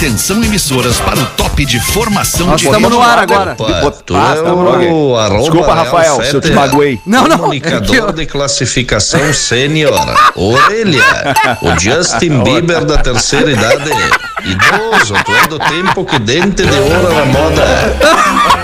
Atenção emissoras para o top de formação Nós de estamos no ar agora. Opa, tu Ah, é tá o bom. arroba Desculpa, Rafael, se eu te magoei. Não, não. Comunicador É de classificação sênior. Orelha. O Justin Bieber da terceira idade. Idoso, tu é do tempo que dente de ouro era moda.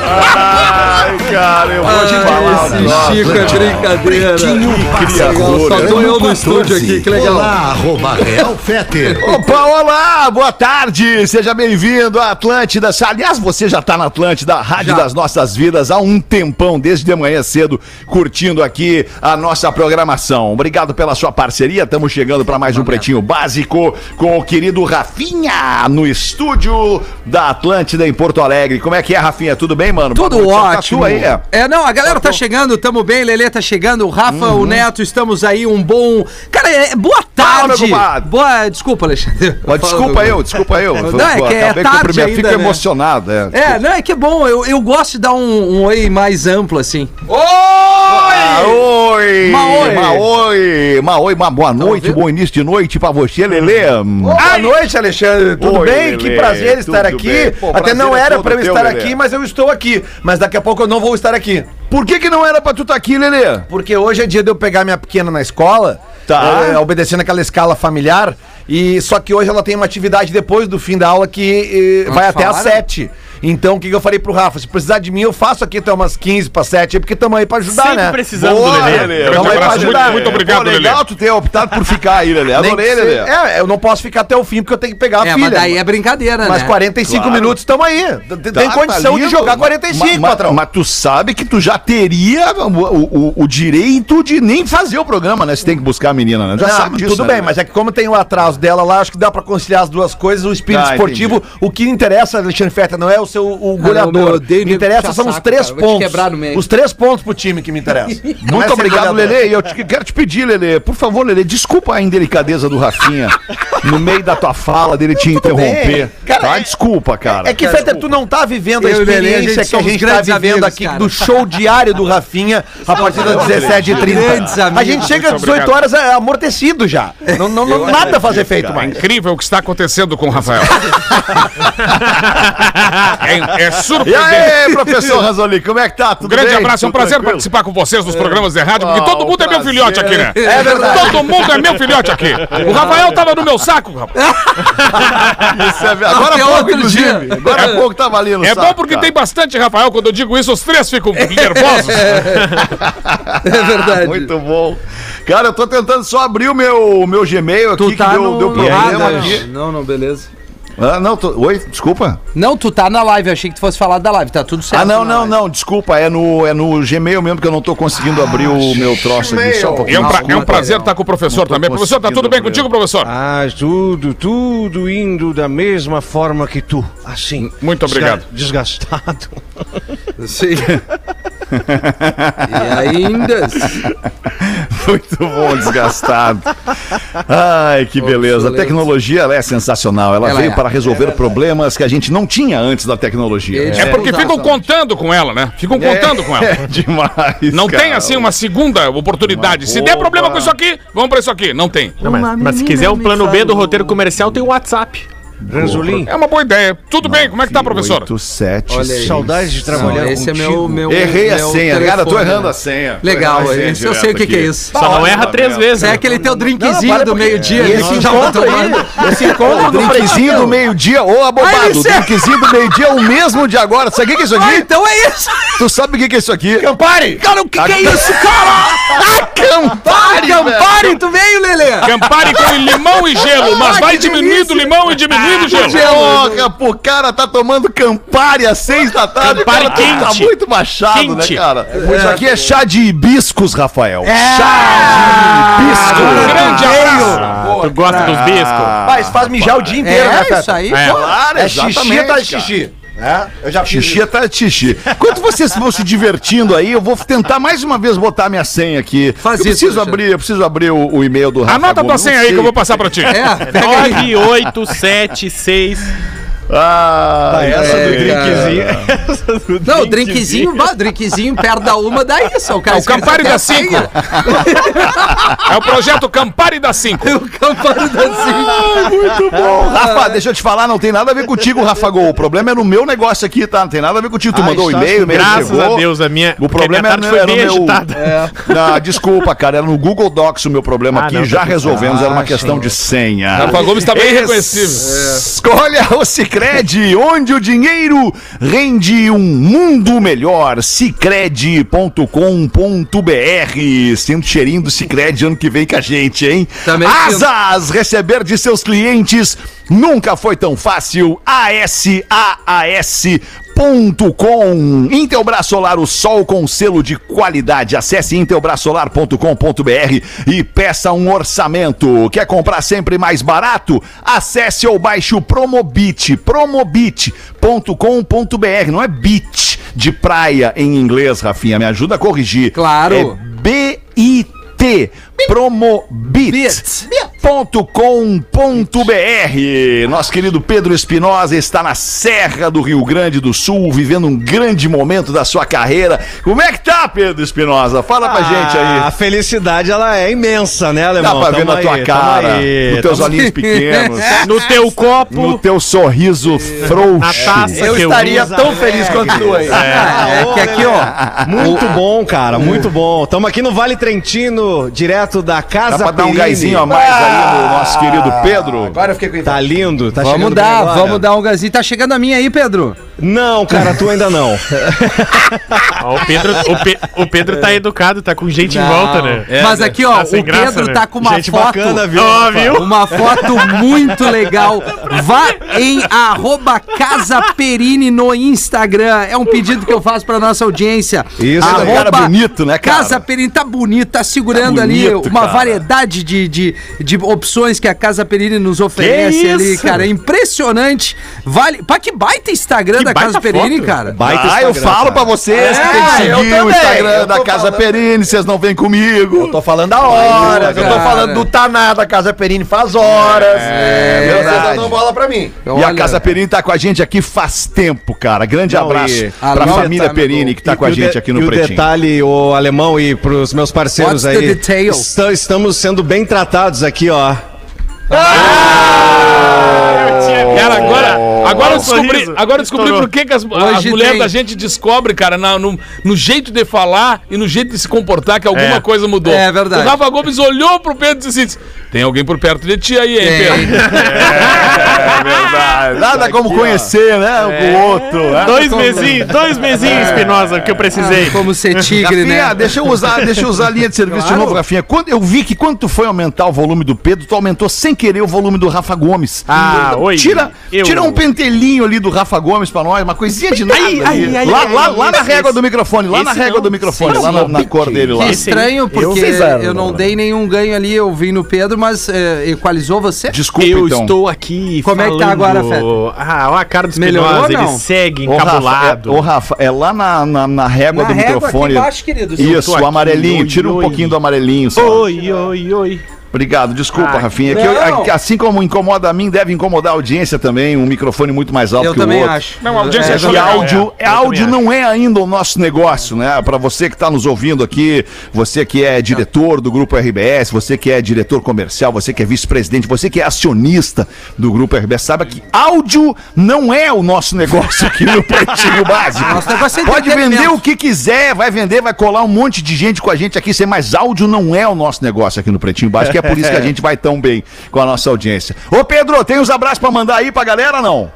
Ai, cara, eu vou te falar. Esse Chico é brincadeira. criador, Só né? tô eu no estúdio aqui, que legal. Olá, arroba Real Feter. Opa, olá, boa tarde, seja bem-vindo à Atlântida. Aliás, você já tá na Atlântida, a rádio Já. das nossas vidas, há um tempão, desde de manhã cedo, curtindo aqui a nossa programação. Obrigado pela sua parceria, estamos chegando para mais um Pretinho Básico com o querido Rafinha no estúdio da Atlântida em Porto Alegre. Como é que é, Rafinha? Tudo bem, mano? Tudo Boa noite. Tá ótimo. tu aí, é? É, não, a galera tá chegando, tamo bem, Lelê tá chegando, o Rafa, Uhum. o Neto, estamos aí, um bom. Cara, é, boa Fala, tarde. compadre. boa, desculpa, Alexandre. Mas desculpa eu, desculpa eu. Não, é que é tarde ainda, fico né? emocionado. É, É, não, é que é bom, eu, eu gosto de dar um, um oi mais amplo, assim. Ah, oi! Maoi! Maoi! Maoi, uma boa noite, ouvindo? bom início de noite pra você, Lelê. Boa noite, Alexandre. Tudo Oi, bem? Lelê. Que prazer estar aqui. Pô, Até prazer não é era pra eu estar Lelê. aqui, mas eu estou aqui. Mas daqui a pouco eu não vou estar aqui. Por que que não era pra tu estar aqui, Lelê? Porque hoje é dia de eu pegar minha pequena na escola, Tá. é, obedecendo aquela escala familiar. E só que hoje ela tem uma atividade depois do fim da aula que eh, vai até às falaram? 7. Então, o que, que eu falei pro Rafa? Se precisar de mim, eu faço aqui até umas 15 para 7, porque estamos aí pra ajudar, Sempre né? precisando Boa, do Lelê. Lelê. Grande vai pra ajudar. muito, muito obrigado, Pô, legal Lelê. tu ter optado por ficar aí, Lelê. Adorei, Lelê. se- É, eu não posso ficar até o fim porque eu tenho que pegar a É, filha. mas daí é brincadeira, Mas né? 45 Claro. minutos estamos aí. Tem, tem Tá, condição tá de jogar 45, Ma- ma- patrão. Mas tu sabe que tu já teria o, o- o direito de nem fazer o programa, né? Você tem que buscar a menina, né? Já Não, sabe disso. tudo né? bem, mas é que como tem o atraso dela lá, acho que dá pra conciliar as duas coisas. O espírito Tá, esportivo, o que interessa, Alexandre Feta, não é o seu o Ah, goleador. odeio me interessa são os três cara. Pontos. quebrar no meio. Os três pontos pro time que me interessa. É Muito obrigado, goleador. Lelê. E eu te- quero te pedir, Lelê, por favor, Lelê, desculpa a indelicadeza do Rafinha no meio da tua fala dele te interromper. Cara, tá? é- Desculpa, cara. É que, Feta, tu não tá vivendo a o experiência que a gente tá vivendo aqui cara. do show diário do Rafinha a partir das 17h30. Grandes A gente chega às Muito 18 obrigado. horas é, amortecido já. Não, não, não- nada a fazer feito mais. Incrível o que está acontecendo com o Rafael. é, é E surpreendente. aí, professor Razoli, como é que tá? Um Tudo grande bem? abraço, é um prazer tranquilo? participar com vocês nos programas de rádio, porque todo mundo é meu filhote aqui, né? É verdade. Todo mundo é meu filhote aqui. O Rafael tava no meu saco, rapaz. Isso é verdade. Agora há pouco, outro inclusive. dia. Agora há pouco tá valendo. É bom porque tem bastante Rafael. Quando eu digo isso, os três ficam nervosos. É verdade. Muito bom. Cara, eu tô tentando só abrir o meu, o meu Gmail aqui, Tu que tá deu, no... deu problema Ah, aqui. não, não, beleza. Ah, não, tô... Oi, desculpa. Não, tu tá na live, achei que tu fosse falar da live, tá tudo certo. Ah, não, não, live. não, desculpa, é no, é no Gmail mesmo que eu não tô conseguindo abrir o meu troço aqui. Só um é um, pra- é um prazer estar com o professor também. Professor, tá tudo bem conseguindo contigo, professor? Ah, tudo, tudo indo da mesma forma que tu. Assim. Muito obrigado. Desga- Desgastado. Sim. e ainda. Muito bom, desgastado. Ai, que beleza. A tecnologia ela é sensacional. Ela, Ela veio é. para resolver problemas que a gente não tinha antes da tecnologia. É. É porque ficam contando com ela, né? Ficam contando com ela. É demais. Não cara. tem assim uma segunda oportunidade. Se der problema com isso aqui, vamos pra isso aqui. Não tem. Não, mas, mas se quiser um plano B do roteiro comercial, tem o WhatsApp. Ranzolim, É uma boa ideia. Tudo bem, como é que tá, professor? 8, 7, Olha aí. saudades de trabalhar Não, esse é contigo. meu, meu. Errei a meu senha, cara, tô telefone, errando né? a senha. Legal, a senha esse eu sei o que, que é isso. Só não erra três vezes. É né? aquele teu drinkzinho do meio-dia. Esse encontro aí, esse encontro O do drinkzinho do meio-dia, ô abobado, o drinkzinho do meio-dia é o mesmo de agora. Sabe o que que é isso Ah, aqui? então é isso! Tu sabe o que que é isso aqui? Campari! Cara, o que, que é isso, cara? Ah, Campari, velho. Campari, tu veio, Lelê? Campari com limão e gelo, mas Ah, vai diminuindo o limão e diminuindo o gelo. Porra, pô, cara tá tomando Campari às seis da tarde. Campari cara tá- Tá quente. muito baixado, Quente. né, cara? Isso aqui é chá de hibiscos, Rafael. É. Chá de hibiscos. Um grande abraço. Tu gosta dos biscos? Mas faz mijar o dia inteiro, né, É isso aí, É. pô. Claro, É xixi cara. xixi. É, eu já fiz Xixi atrás de xixi. Enquanto vocês vão se divertindo aí, eu vou tentar mais uma vez botar minha senha aqui. Faz eu isso, preciso Alexandre. abrir, eu preciso abrir o, o e-mail do Rafa Anota a tua Gomes, senha não aí que eu vou passar pra ti. É, pega aí. 9, 8, 7, 6. Ah, essa do é, drinkzinho. cara. essa do Não, o drinkzinho, bah, o drinkzinho perto da uma dá isso. O cara É o Campari da 5. É o projeto Campari da 5. O Campari da cinco. Ah, muito bom. Rafa, deixa eu te falar, não tem nada a ver contigo, Rafa Gol. O problema é no meu negócio aqui, tá? Não tem nada a ver contigo. Tu Ah, mandou o está e-mail, o e-mail Graças chegou. a Deus, a minha. O problema a minha era, tarde era foi no meu... agitada. Não, desculpa, cara. Era no Google Docs o meu problema Ah, aqui. não, já tá resolvemos. Era uma Ah, questão de senha. Rafa Gomes tá bem reconhecível. Escolha o Cicred, onde o dinheiro rende um mundo melhor. Cicred.com.br. Sinto cheirinho do Cicred ano que vem com a gente, hein? Também. Asas, receber de seus clientes nunca foi tão fácil. ASAAS.com Intelbras Solar, o sol com selo de qualidade. Acesse intelbrasolar.com.br e peça um orçamento. Quer comprar sempre mais barato? Acesse ou baixe o Promobit, promobit.com.br. Não é beach de praia em inglês, Rafinha. Me ajuda a corrigir. Claro. É B-I-T. Promobit.com.br. Nosso querido Pedro Espinosa está na Serra do Rio Grande do Sul, vivendo um grande momento da sua carreira. Como é que tá, Pedro Espinosa? Fala pra gente A aí. felicidade, ela é imensa, né, Dá Alemão? pra ver Tamo na tua aí, cara, tamo aí, nos teus tamo- olhinhos pequenos, No teu copo, no teu sorriso na frouxo. taça Eu que estaria uso. tão feliz quanto tu aí. É que aqui, ó. Muito bom, cara, muito bom. Estamos aqui no Vale Trentino, direto da Casa Dá pra dar um gásinho a mais aí no nosso querido Pedro? Agora eu fiquei com Tá lindo, tá Vamos chegando dar, bem agora. vamos dar um gazinho. Tá chegando a minha aí, Pedro? Não, cara, tu ainda não. Ó, o, Pedro, o, Pe- o Pedro tá educado, tá com gente em volta, né? Mas aqui, ó, Tá o sem graça, Pedro né? tá com uma Gente foto. bacana, viu? Viu? Uma foto muito legal. Vá em arroba Casa Perini no Instagram. É um pedido que eu faço pra nossa audiência. Isso, é um cara bonito, né, cara? Casa Perini tá bonito, tá segurando Tá ali bonito, uma cara. variedade de, de, de opções que a Casa Perini nos oferece Que ali, isso? cara. É impressionante. Vale. Pá, que baita Instagram Que da Casa Perini, foto. cara. Baita ah, eu Instagram, falo cara. pra vocês que É, tem que eu seguir o Instagram eu da Casa falando. Perini, vocês não vêm comigo. Eu tô falando há horas, eu tô falando do Taná da Casa Perini faz horas. É, Vocês verdade. dando bola pra mim. E a Casa Perini tá com a gente aqui faz tempo, cara. Grande Não, abraço e- pra Alô, família tá, Perini que tá E- com a gente aqui no E o Pretinho. detalhe, o alemão e pros meus parceiros What's aí. estamos sendo bem tratados aqui, ó. Cara, agora, agora eu Ó, descobri, agora eu descobri por que, que as, as mulheres tem. da gente descobre, cara, na- no, no jeito de falar e no jeito de se comportar que alguma É. coisa mudou. É verdade. O Rafa Gomes olhou pro Pedro e disse assim: tem alguém por perto de ti aí, hein, Tem. Pedro? É verdade. Nada como conhecer, né? O outro. né? Dois mesinhos, dois mesinhos, Espinosa, que eu precisei. Como ser tigre, Rafinha, né? deixa eu usar, deixa eu usar a linha de serviço de novo, Rafinha. Quando, eu vi que quando tu foi aumentar o volume do Pedro, tu aumentou sem querer o volume do Rafa Gomes. Ah, Então, oi. Tira, Eu- tira um pentelinho ali do Rafa Gomes pra nós, uma coisinha de nada. Ai, ai, ai, lá ai, lá, ai, lá na régua esse- do microfone, lá na régua não. do microfone, Sim, lá na, sim. na cor dele lá. Que estranho, porque fizeram, eu não dei nenhum ganho ali, eu vim no Pedro, mas é, equalizou você? Desculpa, Eu então. estou aqui Como é que tá falando- agora, Fé? Ah, olha a cara do Melhorou ele não? segue Ô Rafa, encabulado. é, ô, Rafa, é lá na, na, na régua Na do régua microfone. aqui embaixo, querido. Isso, o amarelinho. Tira um pouquinho do amarelinho. Oi, oi, oi. Obrigado, desculpa, Ah, Rafinha. Que eu- assim como incomoda a mim, deve incomodar a audiência também. Um microfone muito mais alto Eu que o também outro. acho. Não, a audiência É, achou E áudio, é. é, Eu áudio também não é ainda o nosso negócio, né? Para você que está nos ouvindo aqui, você que é diretor do Grupo RBS, você que é diretor comercial, você que é vice-presidente, você que é acionista do Grupo RBS, saiba que áudio não é o nosso negócio aqui no Pretinho Básico. Nosso negócio é Pode vender o que quiser, vai vender, vai colar um monte de gente com a gente aqui, sem mais áudio não é o nosso negócio aqui no Pretinho Básico, é por isso que a gente vai tão bem com a nossa audiência. Ô Pedro, tem uns abraços para mandar aí pra galera não?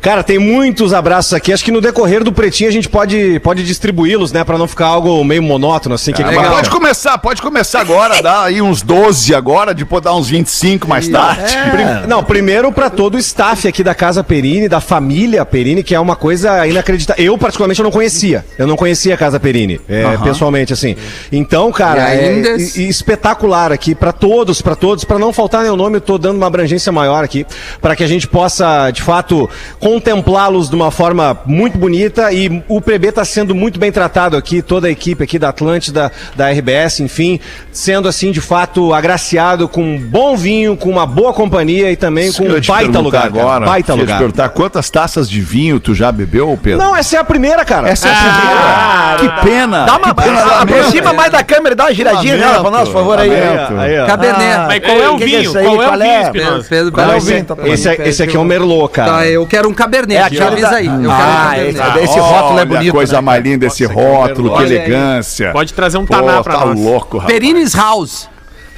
Cara, tem muitos abraços aqui. Acho que no decorrer do pretinho a gente pode, pode distribuí-los, né? Pra não ficar algo meio monótono, assim. Que legal. mas pode começar, pode começar agora, dá aí uns 12 agora, depois dar uns 25 mais tarde. Prim- Não, primeiro pra todo o staff aqui da Casa Perini, da família Perini, que é uma coisa inacreditável. Eu, particularmente, eu não conhecia. Eu não conhecia a Casa Perini, é, pessoalmente, assim. Então, cara, E é, ainda- e espetacular aqui pra todos, pra todos, pra não faltar nenhum nome, eu tô dando uma abrangência maior aqui, pra que a gente possa, de fato, contemplá-los de uma forma muito bonita e o PB está sendo muito bem tratado aqui, toda a equipe aqui da Atlântida, da RBS, enfim, sendo assim de fato agraciado com um bom vinho, com uma boa companhia e também com um te baita lugar. cara, agora. baita ia te lugar. perguntar quantas taças de vinho tu já bebeu, Pedro? Não, essa é a primeira, cara. Essa é a primeira. que pena. Dá uma, pena, aproxima mais da câmera e dá uma giradinha nela pra nós, por favor, aí. Lamento. Aí, ó. Cabernet. Mas qual é o é vinho? Qual é o vinho? Pedro, esse aqui é o Merlot, cara. Tá, eu quero um Cabernet. É já aquele avisa da- aí. Eu quero um Ah, Cabernet. esse, esse rótulo é bonito. coisa né, mais linda esse rótulo, que elegância. Pode trazer um Pô, taná pra tá nós. louco, rapaz. Perines House.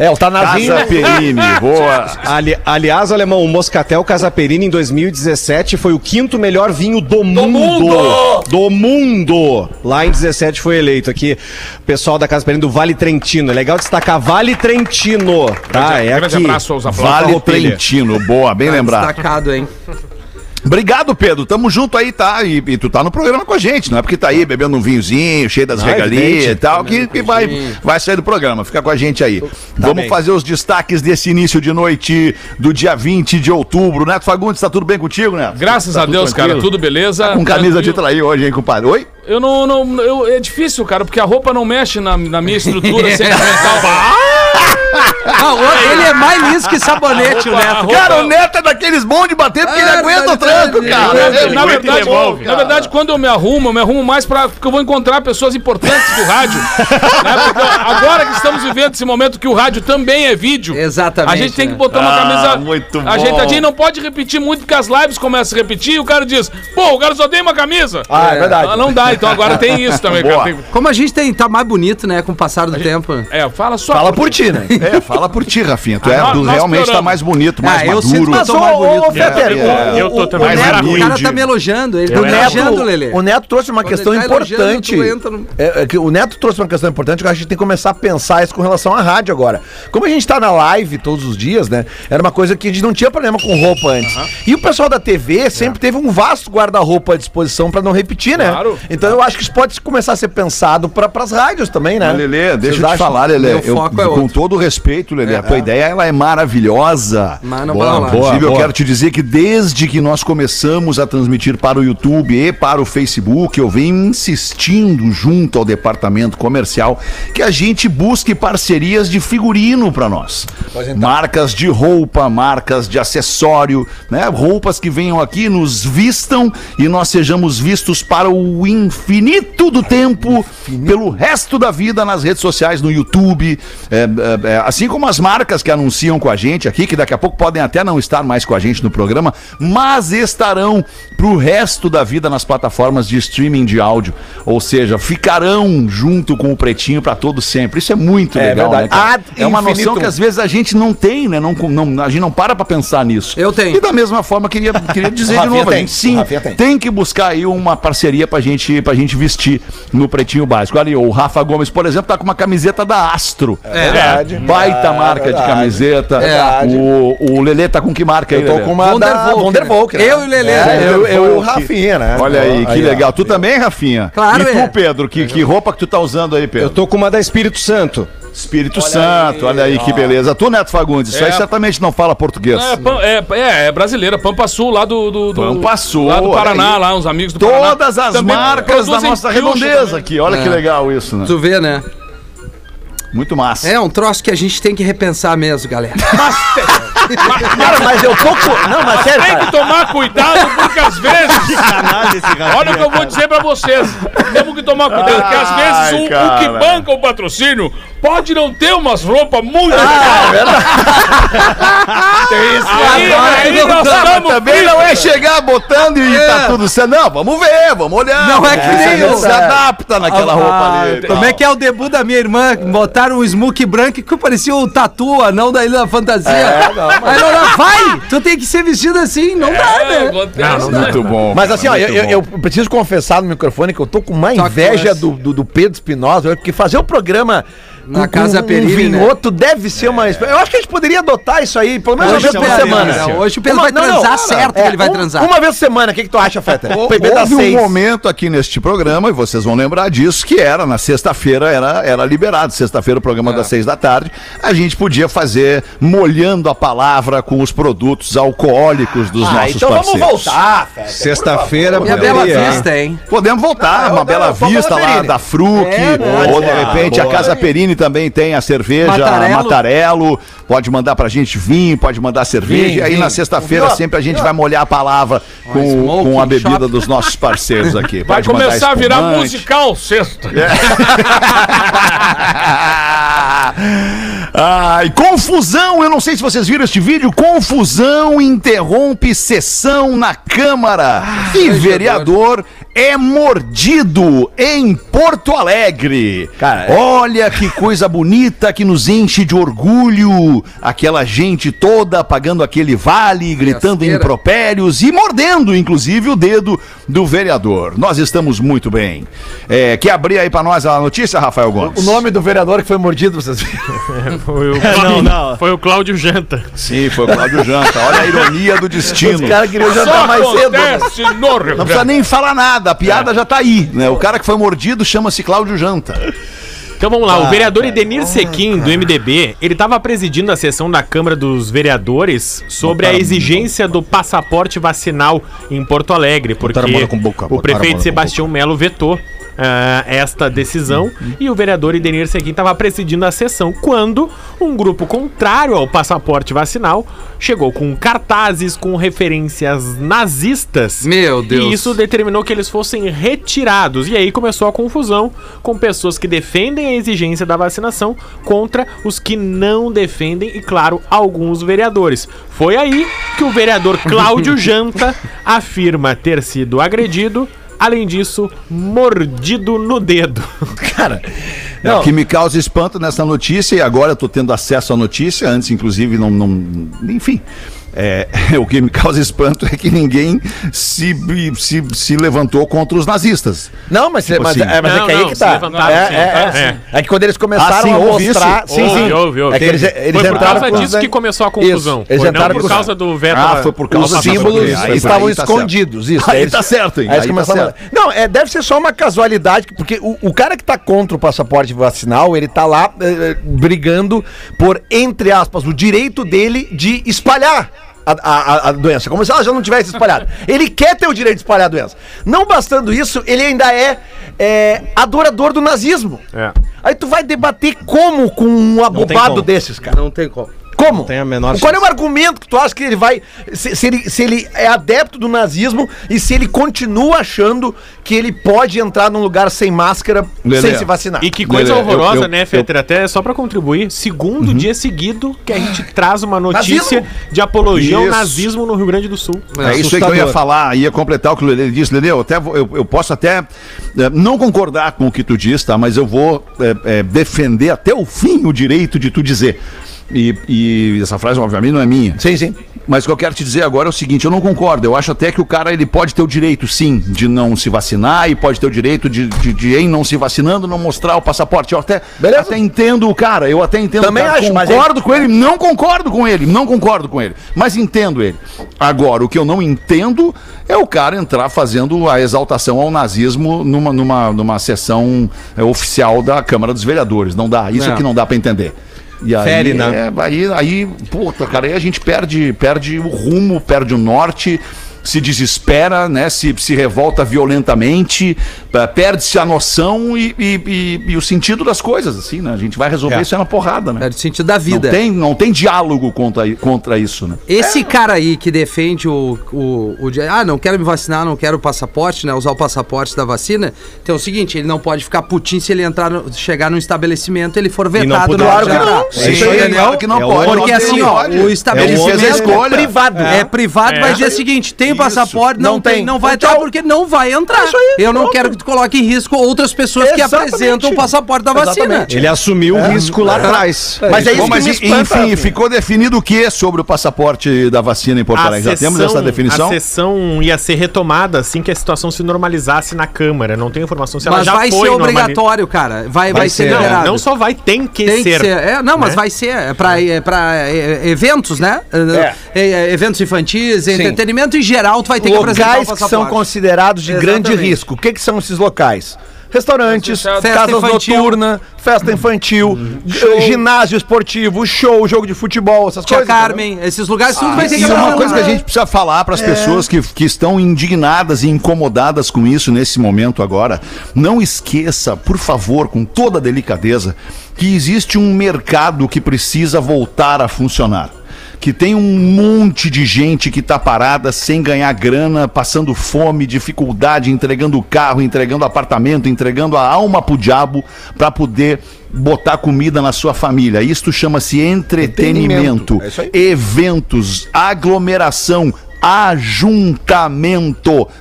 É, o Tanazinho. Casa Perini, boa. Ali- aliás, alemão, o Moscatel Casaperini em 2017 foi o quinto melhor vinho do, mundo. mundo! Do mundo! Lá em 17 foi eleito aqui. O pessoal da Casa Perini do Vale Trentino. É legal destacar Vale Trentino. Tá, é Grande aqui. abraço aos aplausos. Vale. Trentino, boa, bem lembrado. Destacado, hein? Obrigado, Pedro. Tamo junto aí, tá? E, e tu tá no programa com a gente, não é porque tá aí bebendo um vinhozinho, cheio das Ah, regalias e tal, que, que vai, vai sair do programa. Fica com a gente aí. Vamos bem. fazer os destaques desse início de noite do dia 20 de outubro. Neto Fagundes, tá tudo bem contigo, Neto? Graças Tá a Deus, cara, tranquilo? tudo beleza. Com camisa de trair hoje, hein, compadre? Oi? Eu não. não eu, é difícil, cara, porque a roupa não mexe na, na minha estrutura sentimental. Não, ele é mais liso que sabonete, o Neto. Cara, o Neto é daqueles bons de bater porque ele Ah, aguenta o tá tranco, cara. Eu- É na, muito verdade, bom, na verdade, quando eu me arrumo, eu me arrumo mais pra, porque eu vou encontrar pessoas importantes do rádio. né? Agora que estamos vivendo esse momento que o rádio também é vídeo, Exatamente, a gente tem que né? botar uma Ah, camisa. muito A bom. gente, a gente não pode repetir muito porque as lives começam a repetir e o cara diz: pô, o cara só tem uma camisa. Ah, é verdade. Ah, Não dá, então agora tem isso também, cara. Boa. Como a gente tem, tá mais bonito, né, com o passar do tempo. É, fala só. Fala por ti, né? É, fala por ti, Rafinha. Tu, é, Ah, tu nós realmente tá pioramos. mais bonito, mais Ah, eu maduro. sinto eu Mas, tô ô, mais bonito. ô, É, eu tô também Neto- O cara tá me elogiando, ele O tá me elogiando, Lelê. o Neto trouxe uma Quando questão ele tá elogiando, importante. tu entra no- É, é o Neto trouxe uma questão importante que eu acho que a gente tem que começar a pensar isso com relação à rádio agora. Como a gente tá na live todos os dias, né? Era uma coisa que a gente não tinha problema com roupa antes. E o pessoal da TV sempre teve um vasto guarda-roupa à disposição pra não repetir, né? Claro. Então eu acho que isso pode começar a ser pensado para as rádios também, né? Lelê, deixa Vocês eu te falar, Lelê. Meu eu- foco é com outro. todo o respeito, Lelê, a tua ideia ela é maravilhosa. Mas não Boa, rolar. Inclusive, eu boa. quero te dizer que desde que nós começamos a transmitir para o YouTube e para o Facebook, eu venho insistindo junto ao departamento comercial que a gente busque parcerias de figurino para nós. Marcas de roupa, marcas de acessório, né? Roupas que venham aqui, nos vistam e nós sejamos vistos para o infinito do tempo, pelo resto da vida nas redes sociais, no YouTube, é, é, é, assim como as marcas que anunciam com a gente aqui, que daqui a pouco podem até não estar mais com a gente no programa, mas estarão pro resto da vida nas plataformas de streaming de áudio, ou seja, ficarão junto com o Pretinho para todo sempre. Isso é muito É legal, verdade. né, cara? Ad É uma noção que às vezes a gente não tem, né? Não, não, a gente não para pra pensar nisso. Eu tenho. E da mesma forma, queria, queria dizer O de novo, a tem. gente sim, O tem. tem que buscar aí uma parceria pra gente, pra gente vestir no Pretinho Básico. Olha aí, o Rafa Gomes, por exemplo, tá com uma camiseta da Astro. É verdade. Baita É marca verdade. de camiseta. Verdade. O, o Lelê tá com que marca aí, Eu tô Lelê? com uma da Wondervolk, Wondervolk, né? Eu e o Lelê, É, né? eu, eu o. Rafinha, né? Olha aí, que ó. legal. Tu também, Rafinha? Claro, E tu, é. Pedro, que, que roupa que tu tá usando aí, Pedro? Eu tô com uma da Espírito Santo. Espírito Santo, olha aí que beleza. Tu, Neto Fagundes, isso aí É. certamente não fala português. É, é, é, é brasileira, Pampa Sul, lá do. do, do Pampa Sul, Lá do olha Paraná, aí. lá, uns amigos do Paraná. Todas as Também marcas da nossa redondeza também. aqui. Olha que legal isso, né? Tu vê, né? Muito massa. É um troço que a gente tem que repensar mesmo, galera. Cara, mas eu com... Não, mas sério, Tem cara. que tomar cuidado, porque às vezes. Olha o que eu vou dizer pra vocês. Temos que tomar cuidado, porque às vezes o, o que banca o patrocínio pode não ter umas roupas muito Ah, legais. Tem isso aí, aí nós estamos Também não é chegar botando e tá tudo certo. Não, vamos ver, vamos olhar. Não é que nem eu. se adapta naquela roupa ali. Como é que é o debut da minha irmã? Botaram um smoke branco que parecia o tatu, anão da Ilha da Fantasia. É, não, mas- Aí ela, vai! Tu tem que ser vestido assim, não dá, É, né? acontece, né? Muito bom. Mas assim, ó, eu, eu- eu preciso confessar no microfone que eu tô com uma que inveja do, do, do Pedro Espinosa, porque fazer o programa Na com- Casa com Perini, né? vinhoto deve ser uma... Eu acho que a gente poderia adotar isso aí, pelo menos uma Hoje vez por é uma semana. Hoje o Pedro Uma- vai não, não, transar cara, certo que é, ele vai um- transar. Uma vez por semana, o que, que tu acha, Feta? PB das Houve um seis. momento aqui neste programa, e vocês vão lembrar disso, que era na sexta-feira, era, era liberado. Sexta-feira, o programa das seis da tarde, a gente podia fazer molhando a palavra com os produtos alcoólicos dos Ah, nossos então parceiros. vamos voltar, Feta. Sexta-feira, E a Bela poderia, Vista, hein? Podemos voltar, Ah, uma bela vista lá da Fruc, É, né? ou de repente a. Casa Perini também tem a cerveja Matarello. Matarello. Pode mandar pra gente vinho, pode mandar cerveja. Vinho, e aí vinho. na sexta-feira sempre a gente vai molhar a palavra com, com a bebida shop. dos nossos parceiros aqui. Vai Pode começar a virar musical sexta. Ai, confusão, eu não sei se vocês viram este vídeo. Confusão interrompe sessão na Câmara. e vereador é mordido em Porto Alegre. Cara, é- olha que coisa bonita que nos enche de orgulho. Aquela gente toda pagando aquele vale, gritando impropérios e mordendo, inclusive, o dedo do vereador. Nós estamos muito bem. É, quer abrir aí pra nós a notícia, Rafael Gomes? O nome do vereador que foi mordido, vocês viram? Foi o, Não, não. Foi o Cláudio Janta. Sim, foi o Cláudio Janta. Olha a ironia do destino. Os caras queriam Só jantar mais cedo. né? Não precisa nem falar nada, a piada já tá aí, né? O cara que foi mordido chama-se Cláudio Janta. Então vamos lá, o vereador Edenir Sequim, do MDB, ele estava presidindo a sessão da Câmara dos Vereadores sobre a exigência do passaporte vacinal em Porto Alegre, porque o prefeito Sebastião Melo vetou ah, esta decisão e o vereador Edenir Sequim estava presidindo a sessão quando um grupo contrário ao passaporte vacinal chegou com cartazes com referências nazistas. Meu Deus. E isso determinou que eles fossem retirados. E aí começou a confusão com pessoas que defendem a exigência da vacinação contra os que não defendem e, claro, alguns vereadores. Foi aí que o vereador Cláudio Janta afirma ter sido agredido. Além disso, mordido no dedo. Cara, É, o que me causa espanto nessa notícia, e agora eu tô tendo acesso à notícia, antes, inclusive, não. não enfim. É, o que me causa espanto é que ninguém se, se, se levantou contra os nazistas. Não, mas, mas, assim. é, mas é Não, que aí não, que se tá. levantaram, é, sim, é, é, é. é que quando eles começaram Ah, sim, a mostrar. isso? Sim, sim. Houve, houve, houve. É que eles, eles Foi por entraram causa com- disso que começou a confusão. Isso, eles Foi entraram por causa do veto. Ah, foi por causa Os símbolos Aí estavam aí tá escondidos, isso. Aí eles- tá certo, hein? Aí Aí tá começaram a- certo. Não, é, deve ser só uma casualidade, porque o, o cara que tá contra o passaporte vacinal, ele tá lá eh, brigando por, entre aspas, o direito dele de espalhar. A, a- a doença, como se ela já não tivesse espalhado. Ele quer ter o direito de espalhar a doença. Não bastando isso, ele ainda é, é, adorador do nazismo. É. Aí tu vai debater como com um abobado desses, cara? Não tem como. Como? tem a menor Qual é o chance. argumento que tu acha que ele vai. Se, se ele, se ele é adepto do nazismo e se ele continua achando que ele pode entrar num lugar sem máscara, Lelê, sem se vacinar? E que coisa Lelê, eu- horrorosa, eu- né, Fetter? Até só pra contribuir, segundo dia seguido que a gente traz uma notícia Nazismo? de apologia ao nazismo no Rio Grande do Sul. É isso aí que eu ia falar, ia completar o que o Lelê disse. Lelê, eu, até vou- eu, eu posso até é, não concordar com o que tu diz, tá? Mas eu vou é, é, defender até o fim o direito de tu dizer. E, e essa frase, obviamente, não é minha. Sim, sim. Mas o que eu quero te dizer agora é o seguinte, eu não concordo. Eu acho até que o cara ele pode ter o direito, sim, de não se vacinar e pode ter o direito de, de, de, em não se vacinando, não mostrar o passaporte. Eu até, Beleza. até entendo o cara, eu até entendo Também o cara. acho, mas Concordo com ele, não concordo com ele, não concordo com ele. Mas entendo ele. Agora, o que eu não entendo é o cara entrar fazendo a exaltação ao nazismo numa, numa, numa sessão é, oficial da Câmara dos Vereadores. Não dá, isso Não. é que não dá pra entender. E aí, Fere, né? é, aí, aí, puta, cara, aí a gente perde, perde o rumo, perde o norte, se desespera, né? Se, se revolta violentamente, eh, perde-se a noção e, e- e- e o sentido das coisas, assim, né? A gente vai resolver É. isso aí na porrada, né? É o sentido da Não vida. tem, não tem diálogo contra, contra isso, né? Esse cara aí que defende o, o, o Ah, não quero me vacinar, não quero o passaporte, né? Usar o passaporte da vacina. Então é o seguinte, ele não pode ficar putinho se ele entrar no- chegar num estabelecimento ele for vetado puder. na hora Claro que não. É isso aí, entendeu? claro que não É pode. Porque Não assim, ó, o estabelecimento a escolha. privado. É, privado, É. vai dizer o seguinte: tem passaporte, não, Não tem, tem. não vai Então, entrar porque não vai entrar. É isso aí, Eu não pronto. quero que tu coloque em risco outras pessoas que Exatamente. apresentam o passaporte da vacina. Exatamente. Ele assumiu o risco lá atrás. Mas é Bom, isso mas que me espanta, enfim, Rafinha. ficou definido o que sobre o passaporte da vacina em Porto Alegre? Já temos essa definição? A sessão ia ser retomada assim que a situação se normalizasse na Câmara. Não tenho informação se ela Mas já vai foi ser obrigatório, cara. Vai, vai, ser, Não, liberado. não só vai, tem que Tem ser. que ser. É, não, mas né? vai ser. É é é, eventos, né? É, é, eventos infantis, entretenimento em geral, tu vai ter que apresentar o locais que são passaporte. considerados de grande Exatamente. risco. O que, que são esses locais? Restaurantes, Festa casas infantil. noturnas, festa infantil, Uhum. eh, ginásio esportivo, show, jogo de futebol, essas Tia coisas. Carmen, esses lugares tudo vai ter que E uma coisa que a gente precisa falar para as pessoas que, que estão indignadas e incomodadas com isso nesse momento agora, não esqueça, por favor, com toda a delicadeza, que existe um mercado que precisa voltar a funcionar. Que tem um monte de gente que tá parada sem ganhar grana, passando fome, dificuldade, entregando o carro, entregando apartamento, entregando a alma pro diabo para poder botar comida na sua família. Isto chama-se entretenimento Entretenimento, é eventos, aglomeração, ajuntamento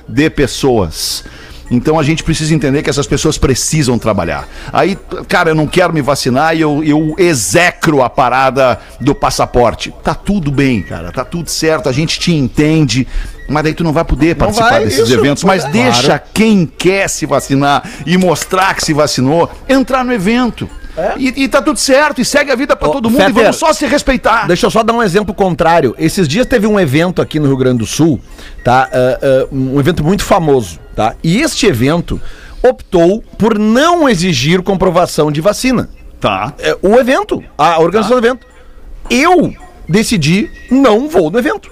de pessoas. Então a gente precisa entender que essas pessoas precisam trabalhar. Aí, cara, eu não quero me vacinar e eu, eu execro a parada do passaporte. Tá tudo bem, cara, tá tudo certo, a gente te entende. Mas daí tu não vai poder participar vai, desses isso, eventos. Mas deixa quem quer se vacinar e mostrar que se vacinou entrar no evento. E, e tá tudo certo, e segue a vida pra Ô, todo mundo e vamos só se respeitar. Deixa eu só dar um exemplo contrário. Esses dias teve um evento aqui no Rio Grande do Sul, tá? Ah, ah, um evento muito famoso, tá? E este evento optou por não exigir comprovação de vacina. Tá. É, o evento, a organização do evento. Eu decidi não vou no evento.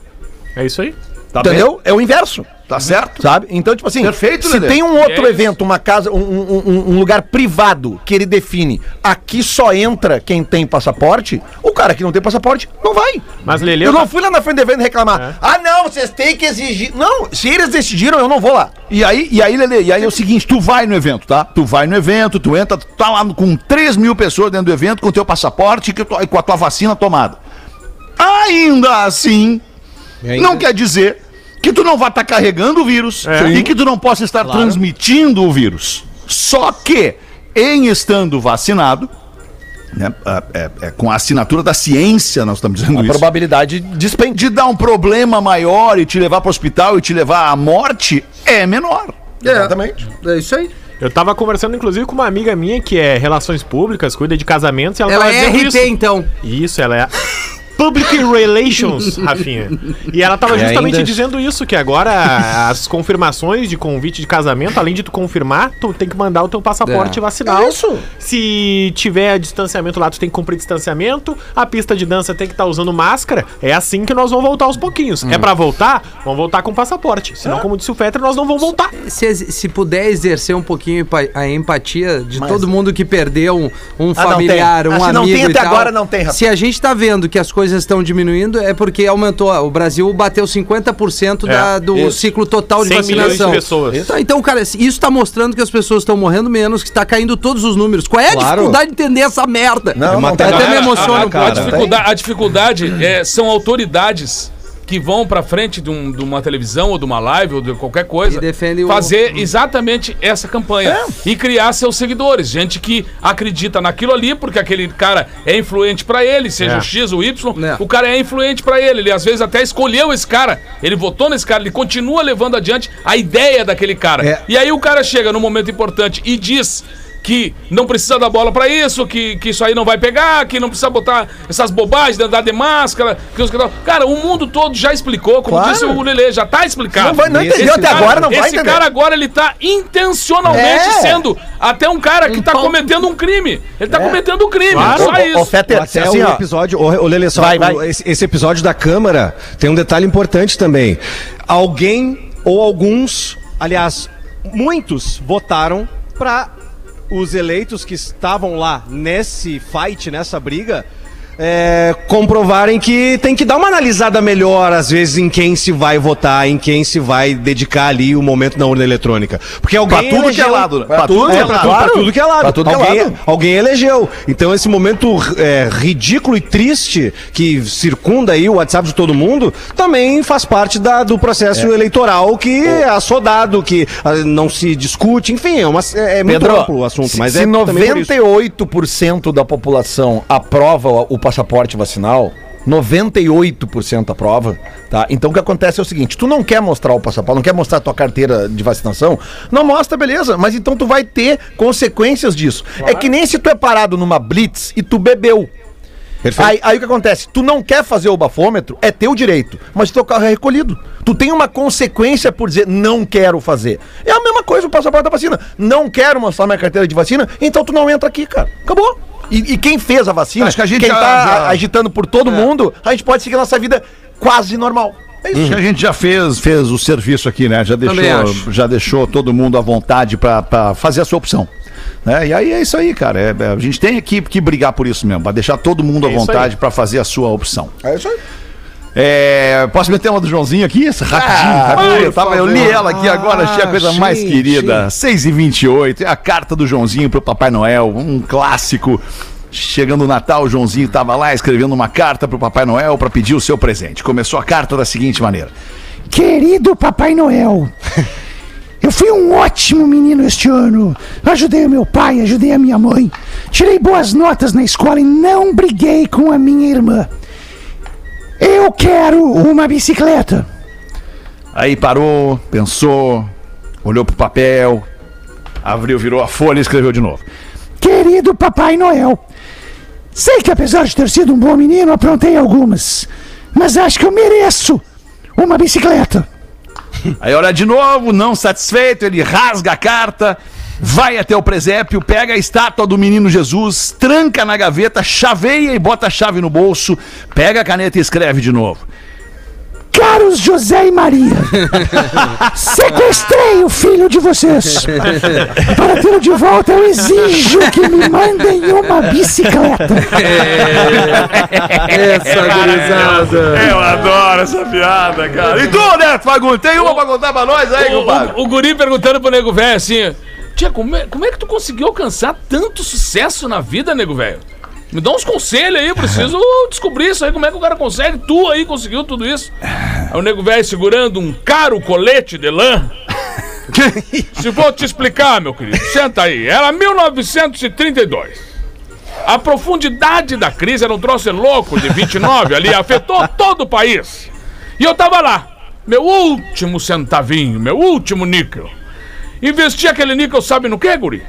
É isso aí. Tá entendeu? É o inverso. Tá certo? Sabe? Então, tipo assim, Perfeito, se Lelê. tem um outro É evento, uma casa, um, um- um- lugar privado que ele define, aqui só entra quem tem passaporte, o cara que não tem passaporte não vai. Mas Lele, Eu não fui lá na frente do evento reclamar. Ah, não, vocês têm que exigir. Não, se eles decidiram, eu não vou lá. E aí, e aí, Lele, e aí é o seguinte, tu vai no evento, tá? Tu vai no evento, tu entra, tu tá lá com 3 mil pessoas dentro do evento, com teu passaporte e e com a tua vacina tomada. Ainda assim, não quer dizer que tu não vai estar carregando o vírus e que tu não possa estar transmitindo o vírus. Só que, em estando vacinado, né, é- é- é com a assinatura da ciência, nós estamos dizendo A isso. probabilidade despenca. de dar um problema maior e te levar para o hospital e te levar à morte é menor. Exatamente. É isso aí. Eu tava conversando, inclusive, com uma amiga minha que é relações públicas, cuida de casamentos, e ela, Ela tava é RT, isso. então. Isso, ela é. Public Relations, Rafinha. E ela tava E justamente ainda- dizendo isso, que agora as confirmações de convite de casamento, além de tu confirmar, tu tem que mandar o teu passaporte É. vacinal. É isso. Se tiver distanciamento lá, tu tem que cumprir distanciamento. A pista de dança tem que estar usando máscara. É assim que nós vamos voltar aos pouquinhos. Hum. É pra voltar? Vamos voltar com passaporte. É. Senão, como disse o Fetter, nós não vamos voltar. Se, se puder exercer um pouquinho a empatia de todo mundo que perdeu um, um Ah, não familiar, tem. um Ah, se amigo não tem e até tal, agora, não tem, Rafa. Se a gente tá vendo que as coisas estão diminuindo, é porque aumentou. O Brasil bateu 50% da, do isso. ciclo total de 100 milhões de vacinação. pessoas. Então, Então, cara, isso tá mostrando que as pessoas estão morrendo menos, que tá caindo todos os números. Qual é a Claro. dificuldade de entender essa merda? Não, não tem. Até me A- a- emociona a, um a, pouco. dificuldade, a dificuldade é, são autoridades que vão pra frente de, um- de uma televisão ou de uma live ou de qualquer coisa E defendem o- fazer exatamente essa campanha e criar seus seguidores, gente que acredita naquilo ali porque aquele cara é influente pra ele, seja É. o X ou Y, É. o cara é influente pra ele, ele às vezes até escolheu esse cara, ele votou nesse cara, ele continua levando adiante a ideia daquele cara. É. E aí o cara chega num momento importante e diz que não precisa dar bola pra isso, que, que isso aí não vai pegar, que não precisa botar essas bobagens de andar de máscara. Que os... Cara, o mundo todo já explicou, como Claro. disse o Lele, já tá explicado. Não vai- não Esse entendeu até cara- agora, não vai Esse entender. cara agora, ele tá intencionalmente É. sendo até um cara que tá pau- cometendo um crime. Ele tá cometendo um crime, Claro. só isso. ô, Fetter, Até assim, o episódio, ô, ô Lele, só, Vai, vai. o- Esse, esse episódio da Câmara tem um detalhe importante também. Alguém ou alguns, aliás, muitos votaram para os eleitos que estavam lá nesse fight, nessa briga, é, comprovarem que tem que dar uma analisada melhor, às vezes, em quem se vai votar, em quem se vai dedicar ali o momento na urna eletrônica. Porque alguém Pra tudo que é lado, né? Pra tudo é, que é pra, lado. tu- pra Claro. tudo que é lado. Pra tudo que é alguém, lado. alguém elegeu. Então, esse momento é, ridículo e triste que circunda aí o WhatsApp de todo mundo também faz parte da- do processo eleitoral que é assodado, que ah, não se discute. Enfim, é, uma, é, é muito Pedro, amplo o assunto. se, Mas se é também por isso. 98% da população aprova o, o passaporte vacinal, 98% aprova, tá? Então o que acontece é o seguinte, tu não quer mostrar o passaporte, não quer mostrar a tua carteira de vacinação, não mostra, beleza, mas então tu vai ter consequências disso. É que nem se tu é parado numa blitz e tu bebeu. Aí, aí o que acontece? Tu não quer fazer o bafômetro, é teu direito, mas teu carro é recolhido. Tu tem uma consequência por dizer não quero fazer. É a mesma coisa o passaporte da vacina. Não quero mostrar minha carteira de vacina, então tu não entra aqui, cara. Acabou. E, e quem fez a vacina, Acho que a gente quem já- tá já- agitando por todo mundo, a gente pode seguir nossa vida quase normal. É isso. Acho que a gente já fez, fez o serviço aqui, né? Já Também deixou, já deixou todo mundo à vontade pra, pra fazer a sua opção. Né? E aí é isso aí, cara. É- é- a gente tem que, que brigar por isso mesmo, pra deixar todo mundo à É isso vontade pra fazer a sua opção. É isso aí. É, posso meter uma do Joãozinho aqui? Essa Rapidinho, rapidinho. Eu, tava- eu li ela aqui agora, achei a coisa mais sim, querida. 6 e 28 é a carta do Joãozinho pro Papai Noel, um clássico. Chegando o Natal, o Joãozinho tava lá escrevendo uma carta pro Papai Noel pra pedir o seu presente. Começou a carta da seguinte maneira: Querido Papai Noel, eu fui um ótimo menino este ano. Ajudei o meu pai, ajudei a minha mãe. Tirei boas notas na escola e não briguei com a minha irmã. Eu quero uma bicicleta. Aí parou, pensou, olhou pro papel, abriu, virou a folha e escreveu de novo. Querido Papai Noel, sei que apesar de ter sido um bom menino, aprontei algumas. Mas acho que eu mereço uma bicicleta. Aí olha de novo, não satisfeito, ele rasga a carta, vai até o presépio, pega a estátua do menino Jesus, tranca na gaveta, chaveia e bota a chave no bolso, pega a caneta e escreve de novo. Caros José e Maria, sequestrei o filho de vocês. Para tê-lo de volta, eu exijo que me mandem uma bicicleta. Essa gurizada. Eu adoro essa piada, cara. E tu, Neto Fagundes, tem uma pra contar pra nós aí, O, compadre? o, o guri perguntando pro nego velho assim: Tia, como é, como é que tu conseguiu alcançar tanto sucesso na vida, nego velho? Me dá uns conselhos aí, eu preciso descobrir isso aí, como é que o cara consegue? Tu aí conseguiu tudo isso? Aí o nego velho segurando um caro colete de lã. Se vou te explicar, meu querido, senta aí. Era 1932. A profundidade da crise era um troço louco de 29 ali, afetou todo o país. E eu tava lá, meu último centavinho, meu último níquel. Investi aquele níquel, sabe no que, guri?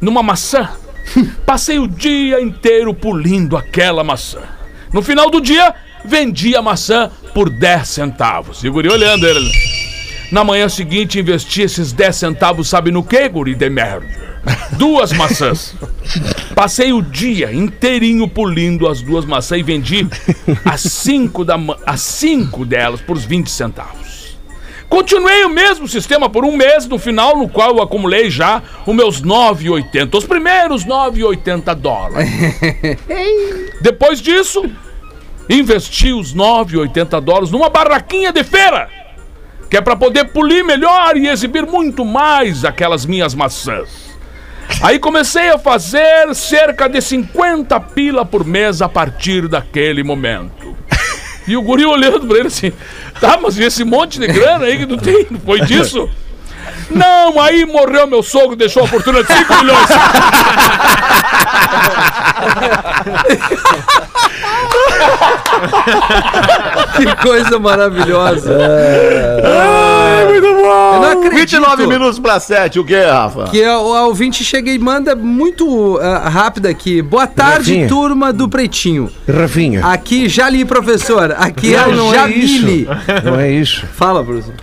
Numa maçã. Passei o dia inteiro pulindo aquela maçã. No final do dia, vendi a maçã por 10 centavos. E o guri olhando ele. Na manhã seguinte, investi esses 10 centavos, sabe no que, guri de merda? Duas maçãs. Passei o dia inteirinho pulindo as duas maçãs e vendi as cinco, da, as cinco delas por 20 centavos. Continuei o mesmo sistema por um mês, no final, no qual eu acumulei já os meus 9,80. Os primeiros 9,80 dólares. Depois disso, investi os 9,80 dólares numa barraquinha de feira. Que é para poder polir melhor e exibir muito mais aquelas minhas maçãs. Aí comecei a fazer cerca de 50 pila por mês a partir daquele momento. E o guri olhando pra ele assim, tá, mas e esse monte de grana aí que tu tem? Não foi disso? Não, aí morreu meu sogro, deixou a fortuna de 5 milhões. Que coisa maravilhosa. Ai, muito bom. Eu não acredito. 29 minutos pra 7, o que, Rafa? Que a- o ouvinte chega e manda muito ah, rápido aqui. Boa tarde, Rafinha. turma do Pretinho. Rafinha. Aqui, já li, professor. Aqui é Não, o não é Jamile. Não é isso. Fala, professor.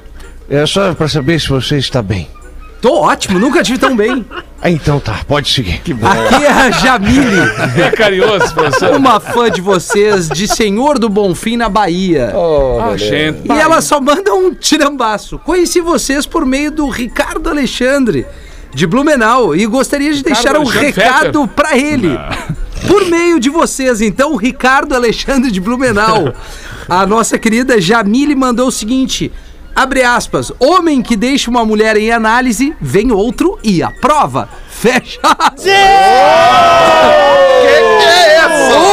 É só pra saber se você está bem. Tô ótimo, nunca tive tão bem. Ah, então tá, pode seguir. Aqui é a Jamile, É carinhoso, professor. uma fã de vocês, de Senhor do Bonfim, na Bahia. Ah, gente. E ela só manda um tirambaço. Conheci vocês por meio do Ricardo Alexandre, de Blumenau, e gostaria de deixar um Alexandre recado pra ele. Por meio de vocês, então, Ricardo Alexandre de Blumenau. A nossa querida Jamile mandou o seguinte: abre aspas, homem que deixa uma mulher em análise, vem outro e aprova. Fecha aspas.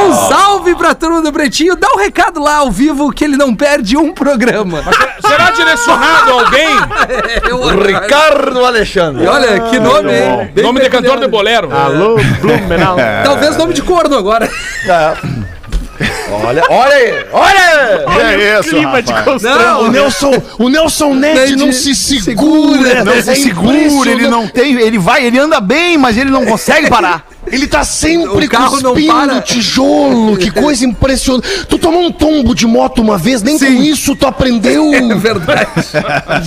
Um salve pra turma do Pretinho. Dá um recado lá ao vivo que ele não perde um programa. Será direcionado a alguém? Eu- Ricardo Alexandre. E olha, que nome, hein? Bem Nome de cantor de bolero. Alô, Blumenau. Talvez nome de corno agora. Olha, olha aí, olha aí. É isso, Clima de. Não, O Nelson, o Nelson Ned não se segura. Não se É segura, ele não tem. Ele vai, ele anda bem, mas ele não consegue parar. Ele tá sempre O carro não cuspindo para. tijolo, que coisa impressionante. Tu tomou um tombo de moto uma vez, nem com isso tu aprendeu. É verdade.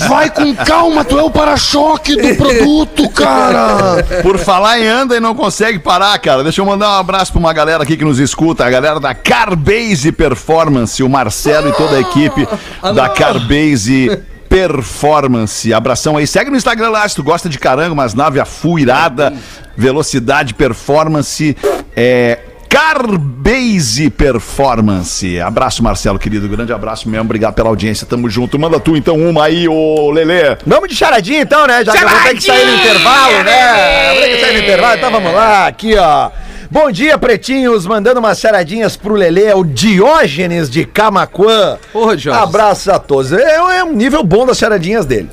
Vai com calma, tu é o para-choque do produto, cara. Por falar em anda e não consegue parar, cara. Deixa eu mandar um abraço pra uma galera aqui que nos escuta, a galera da Carbase Performance, o Marcelo e toda a equipe da Carbase Performance. Abração aí. Segue no Instagram lá se tu gosta de caranga, umas nave afuirada, velocidade performance. É. Carbase Performance. Abraço, Marcelo, querido. Grande abraço mesmo. Obrigado pela audiência. Tamo junto. Manda tu então uma aí, ô Lelê. Vamos de charadinha então, né? Já que eu vou ter que sair no intervalo, né? Vou ter que sair no intervalo, então vamos lá, aqui ó. Bom dia, pretinhos, mandando umas charadinhas pro Lelê, é o Diógenes de Camaquã. Ô, Diógenes. Abraços a todos. É, é um nível bom das charadinhas dele.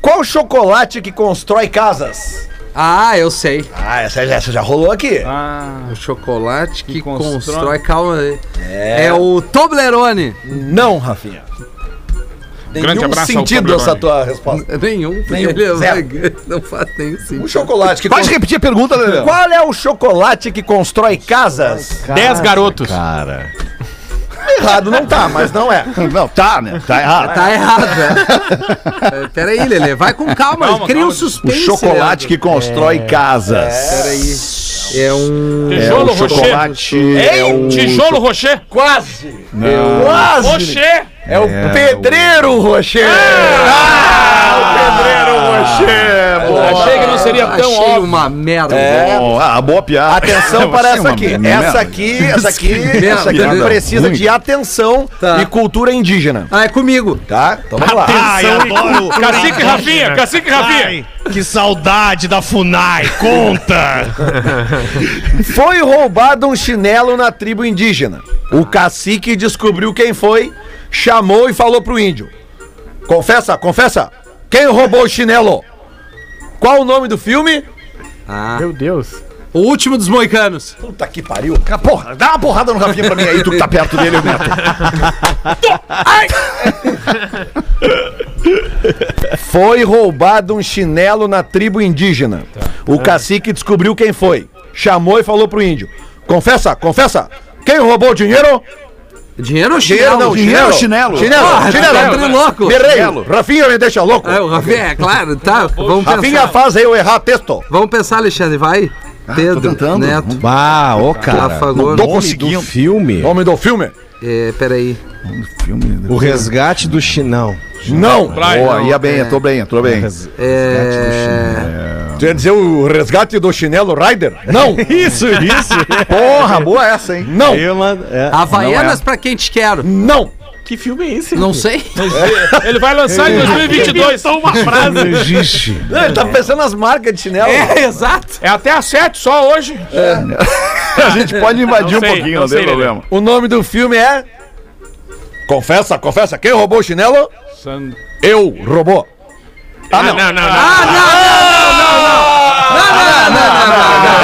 Qual chocolate que constrói casas? Ah, eu sei. Ah, essa, essa já rolou aqui. O chocolate que, constrói... constrói- calma aí. É, o Toblerone. Não, Rafinha. Grande Nenhum abraço ao sentido essa tua resposta. Nenhum. Nenhum, Ele é Não faz nenhum O sentido. chocolate que Pode cons- repetir a pergunta, Lelê? Qual é o chocolate que constrói casas? Dez garotos. Errado não tá, mas não é. Não, tá, né? Tá errado. Tá errado, é. É, Peraí, Lelê, vai com calma. Calma, Cria um calma. O suspense. chocolate que constrói casas. Peraí. É um. É Tijolo o Rocher. chocolate. É o Tijolo Rocher. Quase. Não. Quase. Rocher. É o Pedreiro Rocher. Ah, o Pedreiro Rocher. Achei que não seria tão Achei óbvio. uma merda. É. Bom, ah, boa piada. Atenção para essa aqui. Essa aqui, essa aqui, essa aqui precisa ruim. de atenção Tá. e cultura indígena. Ah, é comigo. Tá? Então vamos lá. Ai, adoro. Cacique Rafinha, Cacique Rafinha. Ai, que saudade da Funai, conta! Foi roubado um chinelo na tribo indígena. O cacique descobriu quem foi, chamou e falou pro índio: Confessa, confessa, quem roubou o chinelo? Qual o nome do filme? Ah. Meu Deus. O último dos moicanos. Puta que pariu. Porra, dá uma porrada no Rafinha pra mim aí, tu que tá perto dele, eu meto. Foi roubado um chinelo na tribo indígena. O cacique descobriu quem foi, chamou e falou pro índio: Confessa, confessa, quem roubou o dinheiro? Dinheiro ou Dinheiro chinelo? não, Dinheiro chinelo. ou chinelo? Chinelo, Ah, chinelo. tá entrando louco. Berreio. Rafinha me deixa louco. É, o Rafinha, é claro, tá. Vamos Rafinha pensar. faz aí eu errar texto. Vamos pensar, Alexandre, vai. Pedro, tentando. Neto, Ah, ô, cara. Afagor. Tô Nome conseguindo. do filme. Nome do filme? É, peraí. Filme. O Resgate do Chinão. Não. Brian. Boa, ia bem, eu tô bem, eu tô bem. É... Tu ia dizer o resgate do chinelo Rider? Não. Isso, isso. Porra, boa essa, hein? Não. Irlanda, é. Havaianas Não pra quem te quero. Não. Que filme é esse? Não sei. Ele vai lançar em 2022. Só uma frase. existe. Não, Ele tá pensando nas marcas de chinelo. É, exato. É até às 7 só hoje. A gente pode invadir Não um sei, pouquinho, não não tem problema. O nome do filme é. Confessa, confessa. Quem roubou o chinelo? Eu roubou. Ah, não. não, não,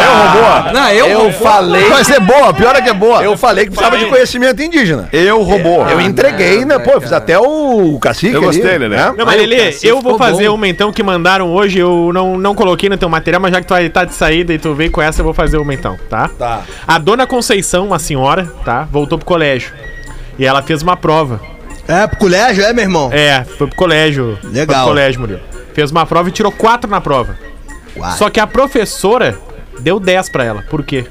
Eu roubou. Não, eu, Eu falei. Vai ser boa, pior é que é boa. Eu falei que precisava de conhecimento indígena. Eu roubou. Eu entreguei, né? Pô, eu fiz até o cacique. Eu gostei, né? Não, mas Lelê, eu vou fazer uma então que mandaram hoje, eu não, não coloquei no teu material, mas já que tu tá de saída e tu veio com essa, eu vou fazer uma então, tá? Tá. A dona Conceição, uma senhora, tá? Voltou pro colégio. E ela fez uma prova. É, pro colégio, é, meu irmão? É, foi pro colégio. Foi Legal. pro colégio, Murilo. Fez uma prova e tirou quatro na prova. Uai. Só que a professora deu 10 pra ela. Por quê?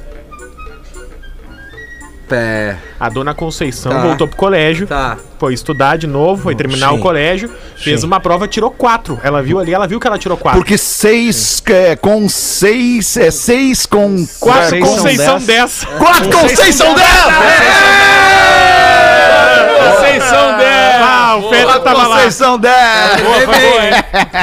É. A dona Conceição Tá. voltou pro colégio, Tá. foi estudar de novo, foi terminar o colégio, fez uma prova, tirou quatro. Ela viu ali, ela viu que ela tirou quatro. Porque seis é, com seis. É seis com. Quatro é, Conceição 10. Quatro com seis são dez! Conceição dela! Ah, o Feta tava lá. Conceição dez! Vem bem.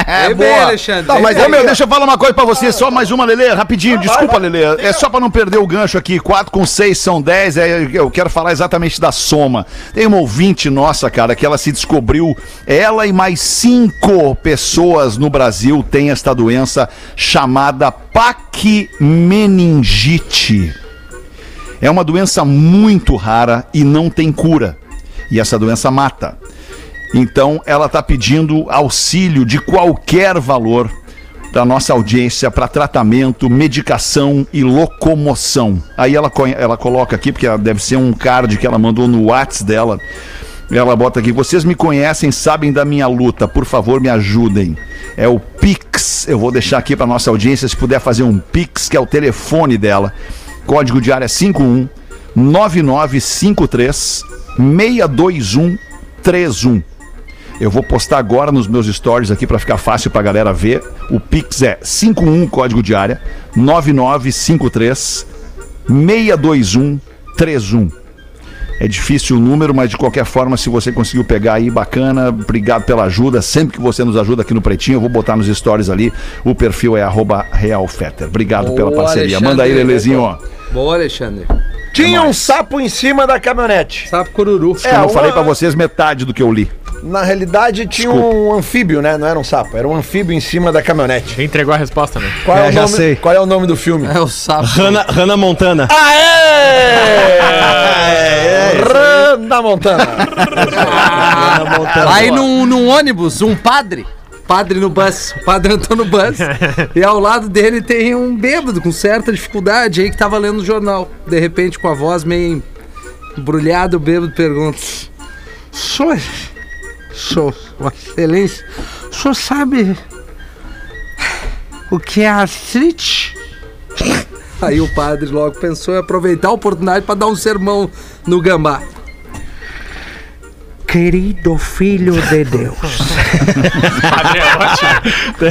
É Vem bem, boa. Alexandre. Vem mas, ô, meu, deixa eu falar uma coisa pra você, só mais uma, Lelê, rapidinho, desculpa, Lelê, é só pra não perder o gancho aqui, 4 com 6 são 10, é, eu quero falar exatamente da soma. Tem uma ouvinte nossa, cara, que ela se descobriu, ela e mais cinco pessoas no Brasil têm esta doença chamada paquimeningite. É uma doença muito rara e não tem cura. E essa doença mata. Então ela está pedindo auxílio de qualquer valor da nossa audiência para tratamento, medicação e locomoção. Aí ela, ela coloca aqui, porque deve ser um card que ela mandou no WhatsApp dela. Ela bota aqui: vocês me conhecem, sabem da minha luta, por favor me ajudem. É o Pix. Eu vou deixar aqui para nossa audiência, se puder fazer um Pix, que é o telefone dela. Código de área 51 9953 621 31. Eu vou postar agora nos meus stories aqui para ficar fácil pra galera ver. O Pix é 51 código de área 9953 621 31. É difícil o número, mas de qualquer forma, se você conseguiu pegar aí, bacana. Obrigado pela ajuda. Sempre que você nos ajuda aqui no Pretinho, eu vou botar nos stories ali. O perfil é arroba realfetter. Obrigado pela Boa, parceria. Alexandre. Manda aí, Lelezinho. Boa, Alexandre. Tinha um sapo em cima da caminhonete. Sapo cururu. Como eu uma- falei pra vocês, metade do que eu li. Na realidade, tinha um anfíbio, né? Não era um sapo, era um anfíbio em cima da caminhonete. Entregou a resposta, né? Qual é, É, o já nome, sei. Qual é o nome do filme? É o sapo. Hannah, Hannah Montana. Aê! Randa Montana. Hannah Montana. Aí num, num ônibus, um padre. Padre no bus. O padre entrou no bus. e ao lado dele tem um bêbado com certa dificuldade aí que tava lendo o jornal. De repente, com a voz meio embrulhada, o bêbado pergunta: Senhor, senhor, excelência, o senhor sabe o que é artrite? Aí o padre logo pensou em aproveitar a oportunidade para dar um sermão no gambá. Querido filho de Deus, Padre é ótimo.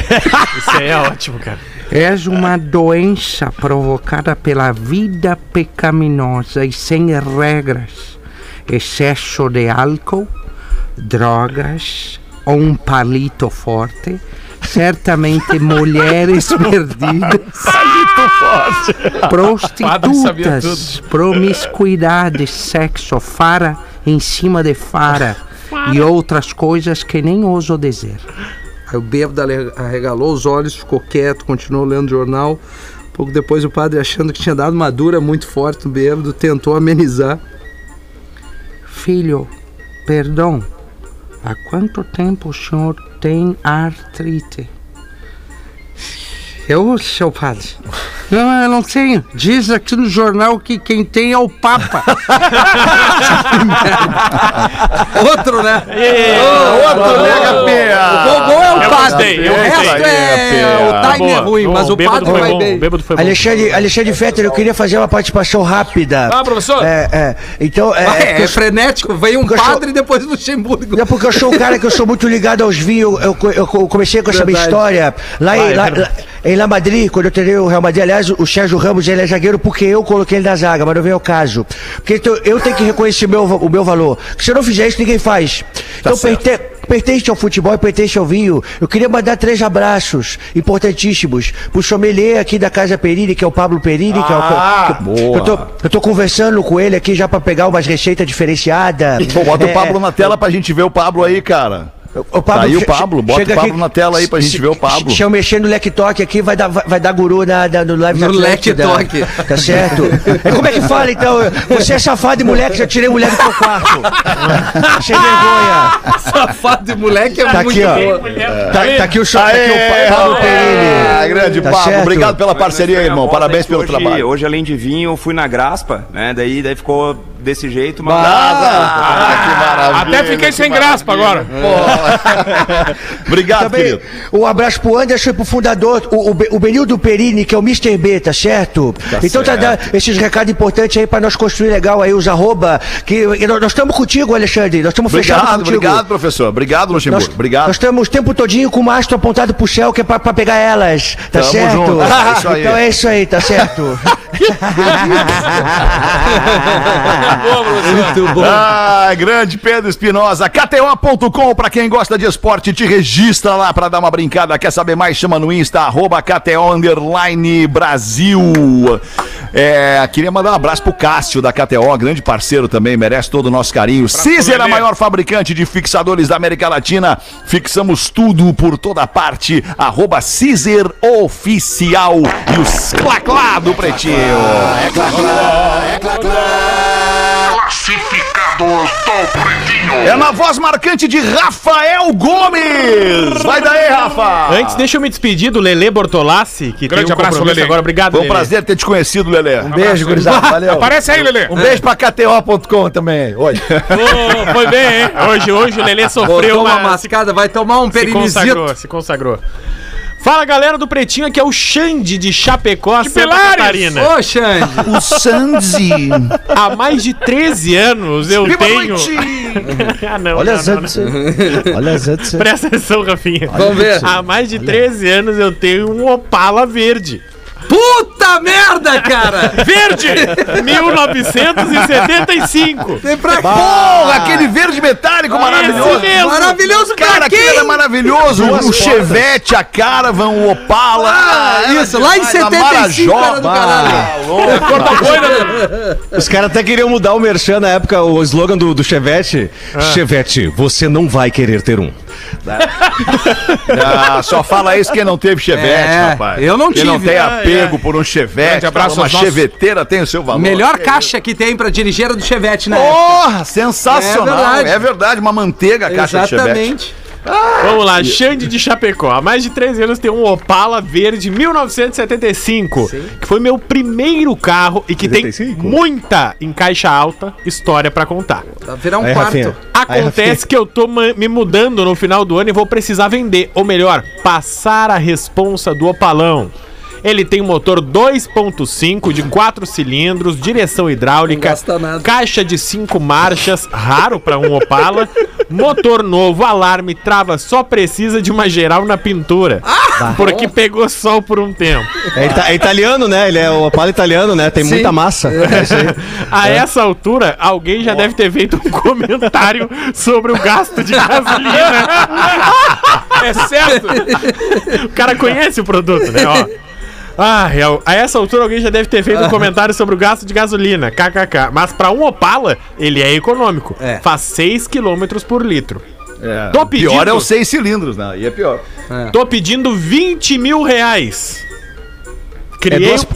Isso aí é ótimo, cara. és uma doença provocada pela vida pecaminosa e sem regras, excesso de álcool, drogas ou um palito forte, certamente mulheres perdidas, prostitutas, promiscuidade, sexo, fara em cima de fara e outras coisas que nem ouso dizer. Aí o bêbado arregalou os olhos, ficou quieto, continuou lendo o jornal. Pouco depois o padre, achando que tinha dado uma dura muito forte no bêbado, tentou amenizar. Filho, perdão, há quanto tempo o senhor tem artrite? Eu, seu padre? Não, eu não tenho. Diz aqui no jornal que quem tem é o Papa. Outro, né? Outro mega O Gogol é o Eu padre. gostei, eu o resto gostei. é. O time é ruim, mas o padre vai bom, bem. Bom. Alexandre, Alexandre Fetter, eu queria fazer uma participação rápida. Ah, professor? É, é. Então, é. É, é, é frenético. Veio um padre e depois o Luxemburgo. É porque eu sou um cara que eu sou muito ligado aos vinhos. Eu, eu, eu comecei com essa minha Verdade. história lá, em, lá, lá- em La Madrid, quando eu treinei o Real Madrid. Aliás, o Sérgio Ramos ele é zagueiro porque eu coloquei ele na zaga, mas não veio ao caso. Porque então, eu tenho que reconhecer meu, o meu valor. Se eu não fizer isso, ninguém faz. então, perte, pertence ao futebol e pertence ao vinho. Eu queria mandar três abraços importantíssimos pro sommelier aqui da Casa Perini, que é o Pablo Perini, que é o. Ah, que- eu, tô, eu tô conversando com ele aqui já pra pegar umas receitas diferenciadas. Pô, bota É, o Pablo na tela pra gente ver o Pablo aí, cara. O Tá aí o Pablo, bota chega o Pablo na tela aí pra gente se- ver o Pablo. Se eu mexer no Lectok aqui, vai dar, vai, vai dar guru na, na- no live No. Lectok. Tá certo? É, como é que fala, então? Você é safado e moleque, já tirei mulher do teu quarto. Sem vergonha. Safado de moleque é Tá muito aqui, ó. boa. Tá, tá aqui o, tá aqui o Pa- Pablo Ah, Perini. grande Tá Pablo. certo? Obrigado pela parceria, a irmão. Parabéns que pelo hoje, trabalho. Hoje, além de vinho, eu fui na Graspa, né? Daí, daí ficou desse jeito, mas. Ah, que maravilha. Até fiquei que sem graspa agora. Obrigado, Também, querido. um abraço pro Anderson e pro fundador, o, o, o Benildo Perini, que é o Mr. B, tá certo? então tá dando esses recados importantes aí pra nós construir legal aí, os arroba, que e nós nós estamos contigo, Alexandre, nós estamos fechados Obrigado, contigo. obrigado, professor. Obrigado, Nós, Luxemburgo. Obrigado. nós estamos o tempo todinho com o mastro apontado pro céu, que é pra, pra pegar elas, tá Tamo certo? junto, é isso aí. Então é isso aí, tá certo? Muito bom. Ah, grande Pedro Espinosa. KTO.com, pra quem gosta de esporte, te registra lá pra dar uma brincada. Quer saber mais? Chama no Insta, arroba KTO Underline Brasil. É, queria mandar um abraço pro Cássio da KTO, grande parceiro também, merece todo o nosso carinho. Cizer, a Lelê. maior fabricante de fixadores da América Latina. Fixamos tudo por toda parte. Arroba Cizer Oficial. E os clá-clá do Pretinho. É É na voz marcante de Rafael Gomes. Vai daí, Rafa. Antes, deixa eu me despedir do Lele Bortolassi, que Grande tem um abraço, Lelê. agora. Obrigado, Foi um Lelê. prazer ter te conhecido, Lelê. Um beijo, gurizada. Valeu. Aparece aí, Lelê. Um beijo pra KTO.com também. Oi. Ô, foi bem, hein? Hoje, hoje o Lelê sofreu Botou uma uma... mascada, vai tomar um Se perinizito. consagrou, se consagrou. Fala, galera do Pretinho, aqui é o Xande de Chapecó, Santa Pilares! Catarina. Ô, Xande. O Sanzi. Há mais de 13 anos eu Viva tenho... ah, não, Olha não, as antes. Olha as antes. Presta atenção, Rafinha. Vamos ver. Há mais de 13 anos eu tenho um Opala verde. Puta merda, cara! Verde! 1975. Vem pra cá. Porra, aquele verde metálico maravilhoso. Mesmo. Maravilhoso Cara, quem? aquele era maravilhoso. O Chevette, a Caravan, o Opala. Ah, isso, lá em demais, a 75 era do Marajó. caralho. Os caras até queriam mudar o merchan na época, o slogan do, do Chevette. Chevette, você não vai querer ter um. Ah, só fala isso quem não teve Chevette, É, rapaz. eu não quem não tive. tem Ai, apego por um Chevette, Grande abraço uma aos nossos- cheveteira tem o seu valor. Melhor caixa que tem pra dirigir era do Chevette, né? Porra, sensacional. É verdade. É verdade, uma manteiga a caixa de Chevette. Exatamente. Vamos lá, Xande de Chapecó. Há mais de 13 anos tem um Opala verde 1975, que foi meu primeiro carro e que 75? tem muita, em caixa alta, história pra contar. Vai virar um Aí, quarto. Rafinha. Acontece que eu tô me mudando no final do ano e vou precisar vender, ou melhor, passar a responsa do Opalão. Ele tem um motor 2.5 de 4 cilindros, direção hidráulica, caixa de 5 marchas, raro pra um Opala, motor novo, alarme, trava, só precisa de uma geral na pintura. porque pegou sol por um tempo. É, ita- é italiano, né? Ele é o Opala italiano, né? Tem Sim. muita massa. É aí. A essa altura, alguém já deve ter feito um comentário sobre o gasto de gasolina. É certo? O cara conhece o produto, né? Ó. Ah, é, a essa altura alguém já deve ter feito um comentário sobre o gasto de gasolina, kkk. Mas pra um Opala, ele é econômico. É. Faz 6 km por litro. É. Tô pedindo- Pior é os seis cilindros, né? E é pior. Tô pedindo 20 mil reais. É Criei. duas,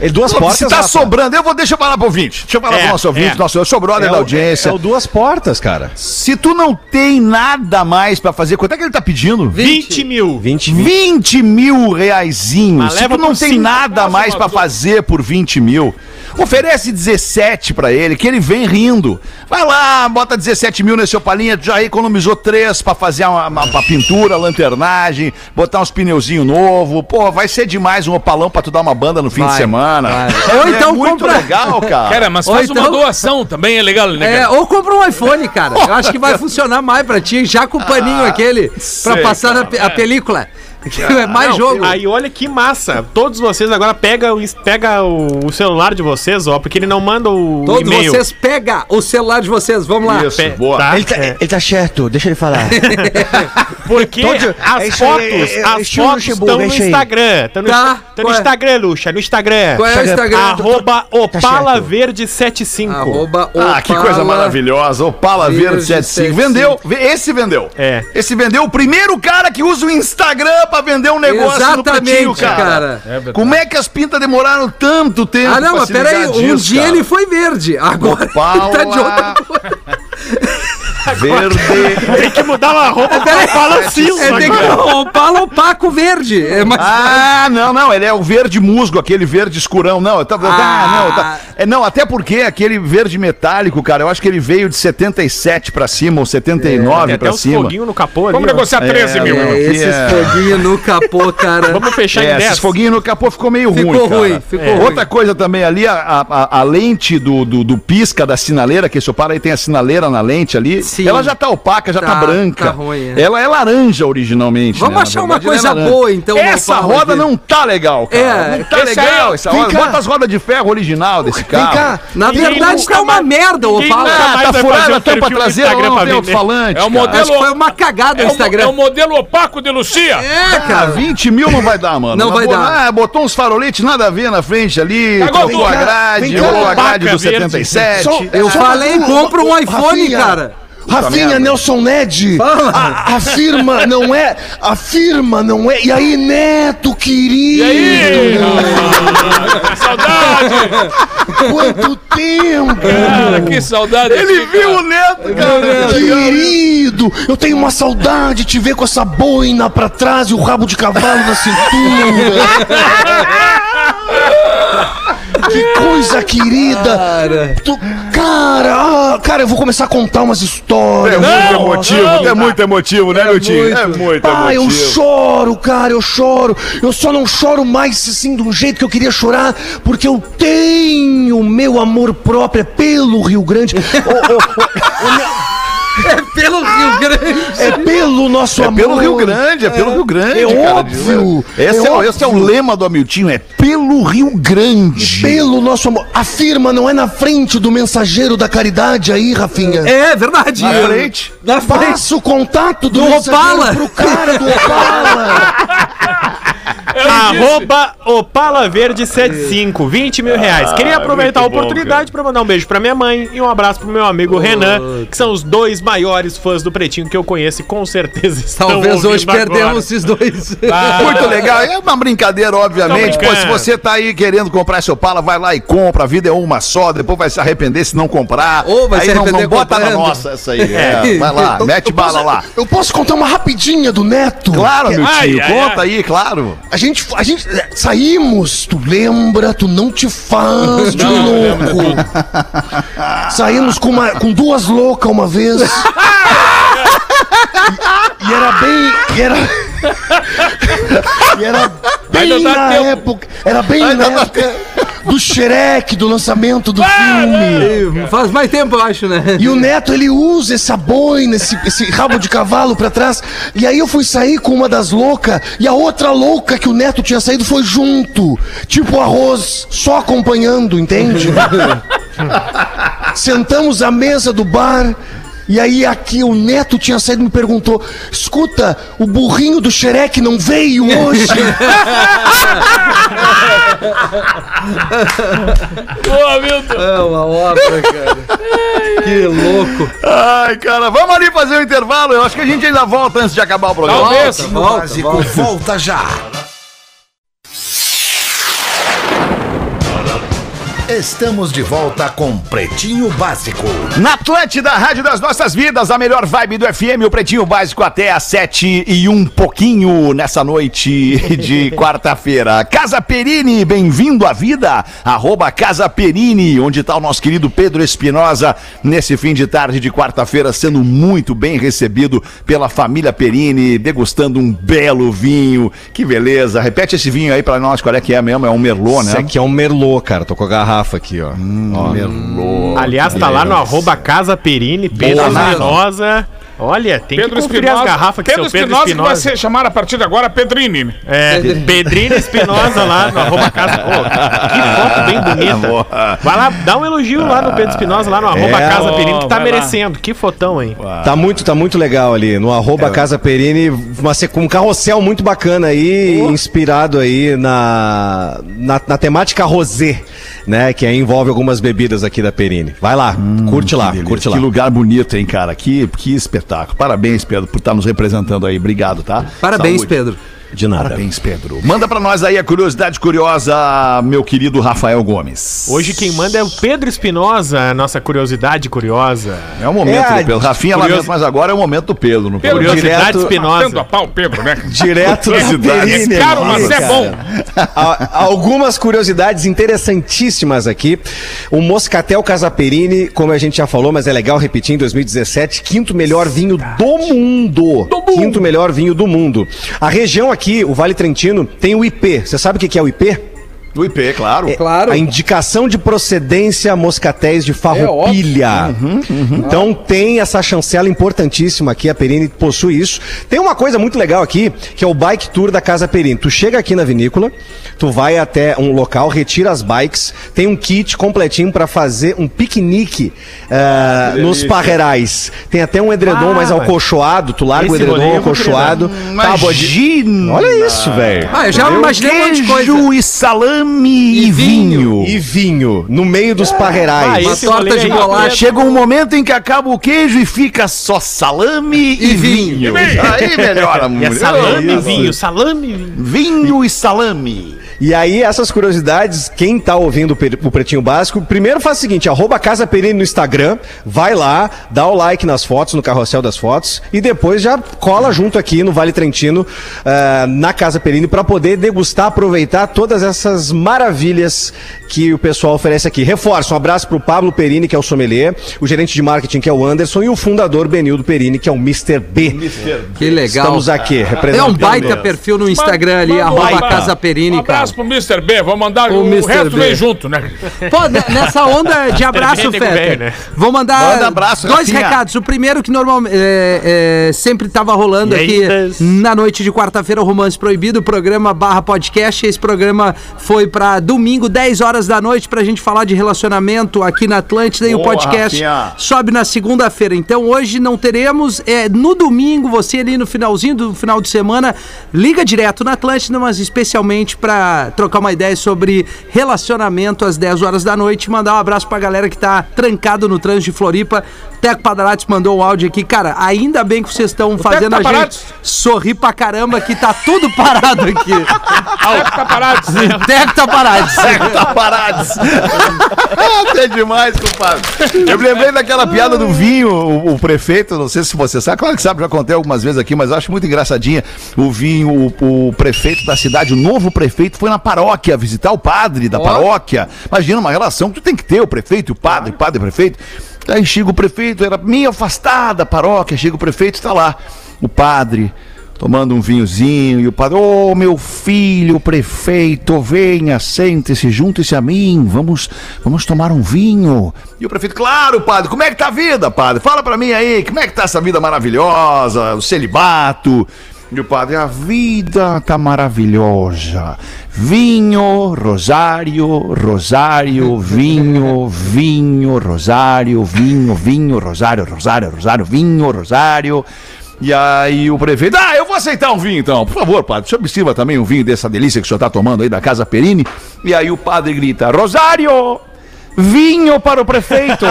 é duas portas. Se tá Rafa. sobrando, eu vou deixar eu falar pro ouvinte. Deixa eu falar É, pro nosso ouvinte, é. nosso, eu sou brother É da audiência. é o duas portas, cara. Se tu não tem nada mais pra fazer, quanto é que ele tá pedindo? 20 mil. 20 mil. 20 mil reaisinhos. Mas Se tu não tem cinco, nada mais pra fazer por 20 mil, oferece 17 pra ele, que ele vem rindo. Vai lá, bota 17 mil nesse opalinha, tu já economizou 3 pra fazer uma, uma- uma pintura, lanternagem, botar uns pneuzinhos novos. Pô, vai ser demais um opalão pra tu dar uma banda no fim de Vai, semana. vai. Ou É então muito compra- legal, cara. Cara, mas Ou faz uma então- doação também, é legal, né? É, cara? ou compra um iPhone, cara. Eu acho que vai funcionar mais pra ti, já com o paninho aquele, pra sei, passar na pe- a película. É mais Não, jogo. Aí olha que massa. Todos vocês agora pega o, pega o, o celular de vocês, ó, porque ele não manda o Todos e-mail. vocês pega o celular de vocês, vamos lá. Isso, Pe- boa. tá? Ele tá, ele tá certo, deixa ele falar. Porque Todo- as é fotos, é- é as fotos estão é no. Instagram. Estão no, Tá, no é? Instagram, Luxa, no Instagram. Qual é o Instagram? Arroba Opala certo. Verde 75. Arroba Ah, que coisa Opala. maravilhosa. Opala Verde Verde 75. 75. Vendeu. Ve- Esse vendeu. É. Esse vendeu o primeiro cara que usa o Instagram pra vender um negócio no Exatamente, pretinho, cara. cara. Como é que as pintas demoraram tanto tempo Ah, não, pra mas peraí, um disso, dia cara? ele foi verde. Agora Opala. ele tá de outra cor. Verde. Tem que mudar uma roupa pra fala cinza. É, tem que Opala opaco verde. É mais... Ah, não, não, ele é o verde musgo, aquele verde escurão. Não, eu tava, ah, não, tá, é, não, até porque aquele verde metálico, cara, eu acho que ele veio de 77 pra cima ou 79 Tem até pra cima. foguinhos no capô ali. Vamos ó. negociar 13 mil. não. É, esses é. foguinhos no capô, cara. Vamos fechar É, em 10. esses foguinhos no capô ficou meio ruim, Ficou cara. ruim, ficou É. ruim. Outra coisa também ali, a, a- a lente do, do, do pisca da sinaleira, que esse para aí tem a sinaleira na lente ali, Sim. Ela já tá opaca, já tá, Tá, branca. tá ruim, é. Ela é laranja originalmente. Vamos né? Achar uma verdade, ela coisa é boa, então, Essa Opala, roda não tá legal, cara. É, não tá legal aí, essa vem roda. cá. Bota as rodas de ferro original desse Vem carro. cá. Na verdade, tá uma mais- merda, ninguém Opala. nunca Ah, mais tá furada a um tampa traseira, Instagram não pra tem alto-falante. É o cara. modelo- foi uma cagada É o o, Instagram. é o modelo opaco de Lucia. É, Ah, cara. 20 mil não vai dar, mano. Não vai dar. Ah, botou uns faroletes nada a ver na frente ali, colocou a vem grade, vem rolou a grade do verde. 77. Só- Eu falei, compra um iPhone, cara. Rafinha. Nelson Ned, a, a firma não é, a firma não é, e aí, Neto, querido, E aí? Que saudade! quanto tempo, Cara, que saudade. Ele viu o Neto, cara. querido, eu tenho uma saudade de te ver com essa boina pra trás e o rabo de cavalo na cintura. Que coisa querida! Cara. Tu- cara, ah, cara, eu vou começar a contar umas É histórias. muito Não, emotivo, não. é muito emotivo, né, meu tio? É muito Ah, eu emotivo. choro, cara, eu choro. Eu só não choro mais assim um jeito que eu queria chorar, porque eu tenho meu amor próprio é pelo Rio Grande. Ô, ô, ô, ne- Pelo Rio Grande. é pelo nosso É amor. pelo Rio Grande, é pelo Rio Grande, é cara. óbvio, Esse é é, o- esse é o óbvio. lema do Amiltinho, é pelo Rio Grande. Pelo nosso amor. A firma não é na frente do mensageiro da caridade aí, Rafinha. É verdade. Na frente. Na frente. Passa o contato do, Do mensageiro Opala. pro cara do Opala. Arroba Opala Verde 75, 20 mil reais. Queria aproveitar a muito bom, oportunidade pra mandar um beijo pra minha mãe e um abraço pro meu amigo Renan, que são os dois maiores fãs do Pretinho que eu conheço e com certeza estão Talvez hoje agora. perdemos esses dois. Muito legal. É uma brincadeira, obviamente. Pô, se você tá aí querendo comprar seu pala, vai lá e compra. A vida é uma só. Depois vai se arrepender se não comprar. Ou vai aí se não, arrepender não bota na comprando. nossa essa aí. É, vai lá, mete bala lá. Eu posso contar uma rapidinha do Neto? Claro, meu Ai, tio. ai, conta aí, claro. A gente, a gente saímos, tu lembra, tu não te faz de louco. Saímos com, uma, com duas loucas uma vez. E, e era bem. E era. E era bem na tempo. época. Era bem na época do Shrek, do lançamento do filme. Faz mais tempo, eu acho, né? E o Neto, ele usa essa boina, esse, esse rabo de cavalo pra trás. E aí eu fui sair com uma das loucas, e a outra louca que o Neto tinha saído foi junto. Tipo arroz, só acompanhando, entende? Sentamos à mesa do bar. E aí aqui o Neto tinha saído e me perguntou: Escuta, o burrinho do Xerec não veio hoje? Boa, Milton. É uma obra, cara. Que louco. Ai, cara, vamos ali fazer o intervalo. Eu acho que a gente ainda volta antes de acabar o programa. Talvez. Volta, volta. Volta já. Estamos de volta com Pretinho Básico. Na Atlântida, Rádio das Nossas Vidas, a melhor vibe do FM, o Pretinho Básico até às sete e um pouquinho nessa noite de quarta-feira. Casa Perini, bem-vindo à vida, arroba Casa Perini, onde está o nosso querido Pedro Espinosa, nesse fim de tarde de quarta-feira, sendo muito bem recebido pela família Perini, degustando um belo vinho, que beleza. Repete esse vinho aí pra nós, qual é que é mesmo? É um Merlot, né? Esse aqui é um Merlot, cara. Tô com a garrafa aqui, ó. ó. Merlot. Aliás, tá lá no arroba Casa Perini, Pedro Boa, né? Espinosa. Olha, tem Pedro que conferir as Espinosa. garrafas que Pedro seu Pedro Espinosa que vai Espinosa. ser chamar a partir de agora Pedrini. É, Pedrino Espinosa lá no arroba casa. Pô, que foto bem bonita. Vai lá, dá um elogio lá no Pedro Espinosa, lá no arroba É, casa Perini, que tá vai lá. merecendo. Que fotão, hein? Tá muito, tá muito legal ali. No arroba Casa Perini, uma, com um carrossel muito bacana aí, inspirado aí na, na, na temática rosé, né? Que aí envolve algumas bebidas aqui da Perini. Vai lá, curte lá, Beleza. curte lá. Que lugar bonito, hein, cara? Que, que espetáculo. Parabéns, Pedro, por estar nos representando aí. Obrigado, tá? Parabéns, Saúde. Pedro. De nada. Parabéns, Pedro. Manda pra nós aí a curiosidade curiosa, meu querido Rafael Gomes. Hoje quem manda é o Pedro Espinosa, a nossa curiosidade curiosa. É o momento É, do Pedro. Rafinha curioso- lamento, mas agora é o momento do Pedro. No Pedro. Curiosidade direto- Tendo Espinosa. a pau, Pedro, né? Direto da Curiosidade. Perine, Caro, mas é bom. Algumas curiosidades interessantíssimas aqui. O Moscatel Casaperini, como a gente já falou, mas é legal repetir, em 2017, quinto melhor vinho do mundo. Quinto melhor vinho do mundo. A região aqui, o Vale Trentino, tem o IP. Você sabe o que é o IP? Do IP, claro. É Claro. A indicação de procedência moscatéis de farroupilha. Então tem essa chancela importantíssima aqui, a Perini possui isso. Tem uma coisa muito legal aqui, que é o bike tour da Casa Perini. Tu chega aqui na vinícola, tu vai até um local, retira as bikes, tem um kit completinho pra fazer um piquenique ah, nos parreirais. Tem até um edredom Ah, mais alcochoado, tu larga o edredom querer alcochoado. De- Imagina! Olha isso, velho. Ah, eu já imaginei um monte de coisa. Queijo e salame e, vinho. E vinho, no meio dos parreirais. Ah, Uma torta de aí, bolacha. Chega um momento em que acaba o queijo e fica só salame e, vinho. Aí melhora E é muito. salame e vinho, salame e vinho. Vinho e salame. E aí, essas curiosidades, quem tá ouvindo o Pretinho Básico, primeiro faz o seguinte, arroba Casa Perini no Instagram, vai lá, dá o like nas fotos, no carrossel das fotos, e depois já cola junto aqui no Vale Trentino, ah, na Casa Perini, para poder degustar, aproveitar todas essas maravilhas que o pessoal oferece aqui. Reforço, um abraço pro Pablo Perini, que é o sommelier, o gerente de marketing, que é o Anderson, e o fundador Benildo Perini, que é o Mr. B. Que legal. Estamos aqui, É representando. um baita perfil no Instagram ali, arroba. Casa Perini, cara. Abraço pro Mr. B, vou mandar O o, Mr. resto B. vem junto, né? Pô, ne- nessa onda de abraço, velho, né? vou mandar Manda abraço, dois Rafinha. recados. O primeiro que normalmente é, é, sempre estava rolando E aqui na noite de quarta-feira, o Romance Proibido, o programa barra podcast. Esse programa foi pra domingo, 10 horas da noite, pra gente falar de relacionamento aqui na Atlântida e o Boa, podcast Rafinha. sobe na segunda-feira. Então hoje não teremos. É, no domingo, você ali no finalzinho do final de semana, liga direto na Atlântida, mas especialmente trocar uma ideia sobre relacionamento às 10 horas da noite. Mandar um abraço pra galera que tá trancado no trânsito de Floripa. Teco Padarates mandou um áudio aqui. Cara, ainda bem que vocês estão fazendo tá a gente sorrir pra caramba, que tá tudo parado aqui. tá parado. Teco tá parado. tá parado. Até demais, compadre. Eu me lembrei daquela piada do vinho, o, o prefeito, não sei se você sabe, claro que sabe, já contei algumas vezes aqui, mas eu acho muito engraçadinha. O vinho, o, o prefeito da cidade, o novo prefeito, foi na paróquia visitar o padre da paróquia. Imagina uma relação que tu tem que ter, o prefeito, e o padre, o padre e o prefeito. Aí chega o prefeito, era meio afastada da paróquia, chega o prefeito está lá. O padre, tomando um vinhozinho, e o padre, ô meu filho, prefeito, venha, sente-se, junte-se a mim, vamos, vamos tomar um vinho. E o prefeito, claro, padre, como é que tá a vida, padre? Fala pra mim aí, como é que tá essa vida maravilhosa, o celibato? E o padre, a vida tá maravilhosa. Vinho, rosário, rosário, vinho, vinho, rosário, vinho, vinho, rosário, rosário, rosário, vinho, rosário. E aí o prefeito, ah, eu vou aceitar um vinho então. Por favor, padre, o senhor me sirva também um vinho dessa delícia que o senhor está tomando aí da Casa Perini. E aí o padre grita, Rosário, vinho para o prefeito.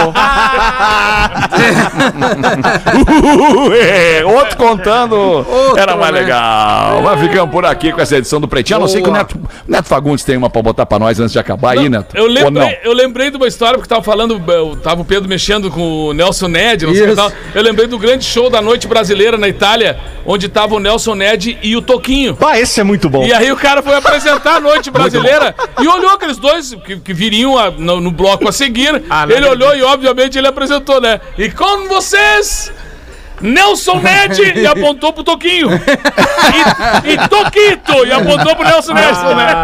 É, Outro contando era mais né? legal. Mas ficamos por aqui com essa edição do Pretinho. A não ser que o Neto, Neto Fagundes tem uma pra botar pra nós antes de acabar aí, Neto. Eu não? lembrei, eu lembrei de uma história, porque tava falando, eu- tava o Pedro mexendo com o Nelson Ned, não sei o que tal. Eu lembrei do grande show da noite brasileira na Itália, onde tava o Nelson Ned e o Toquinho. Ah, esse é muito bom. E aí o cara foi apresentar a noite brasileira e olhou aqueles dois que, que viriam a- no, no bloco a seguir. Ah, ele olhou e obviamente ele apresentou, né? E com vocês, Nelson Ned e apontou pro Toquinho. E, e Toquito e apontou pro Nelson Ned, né?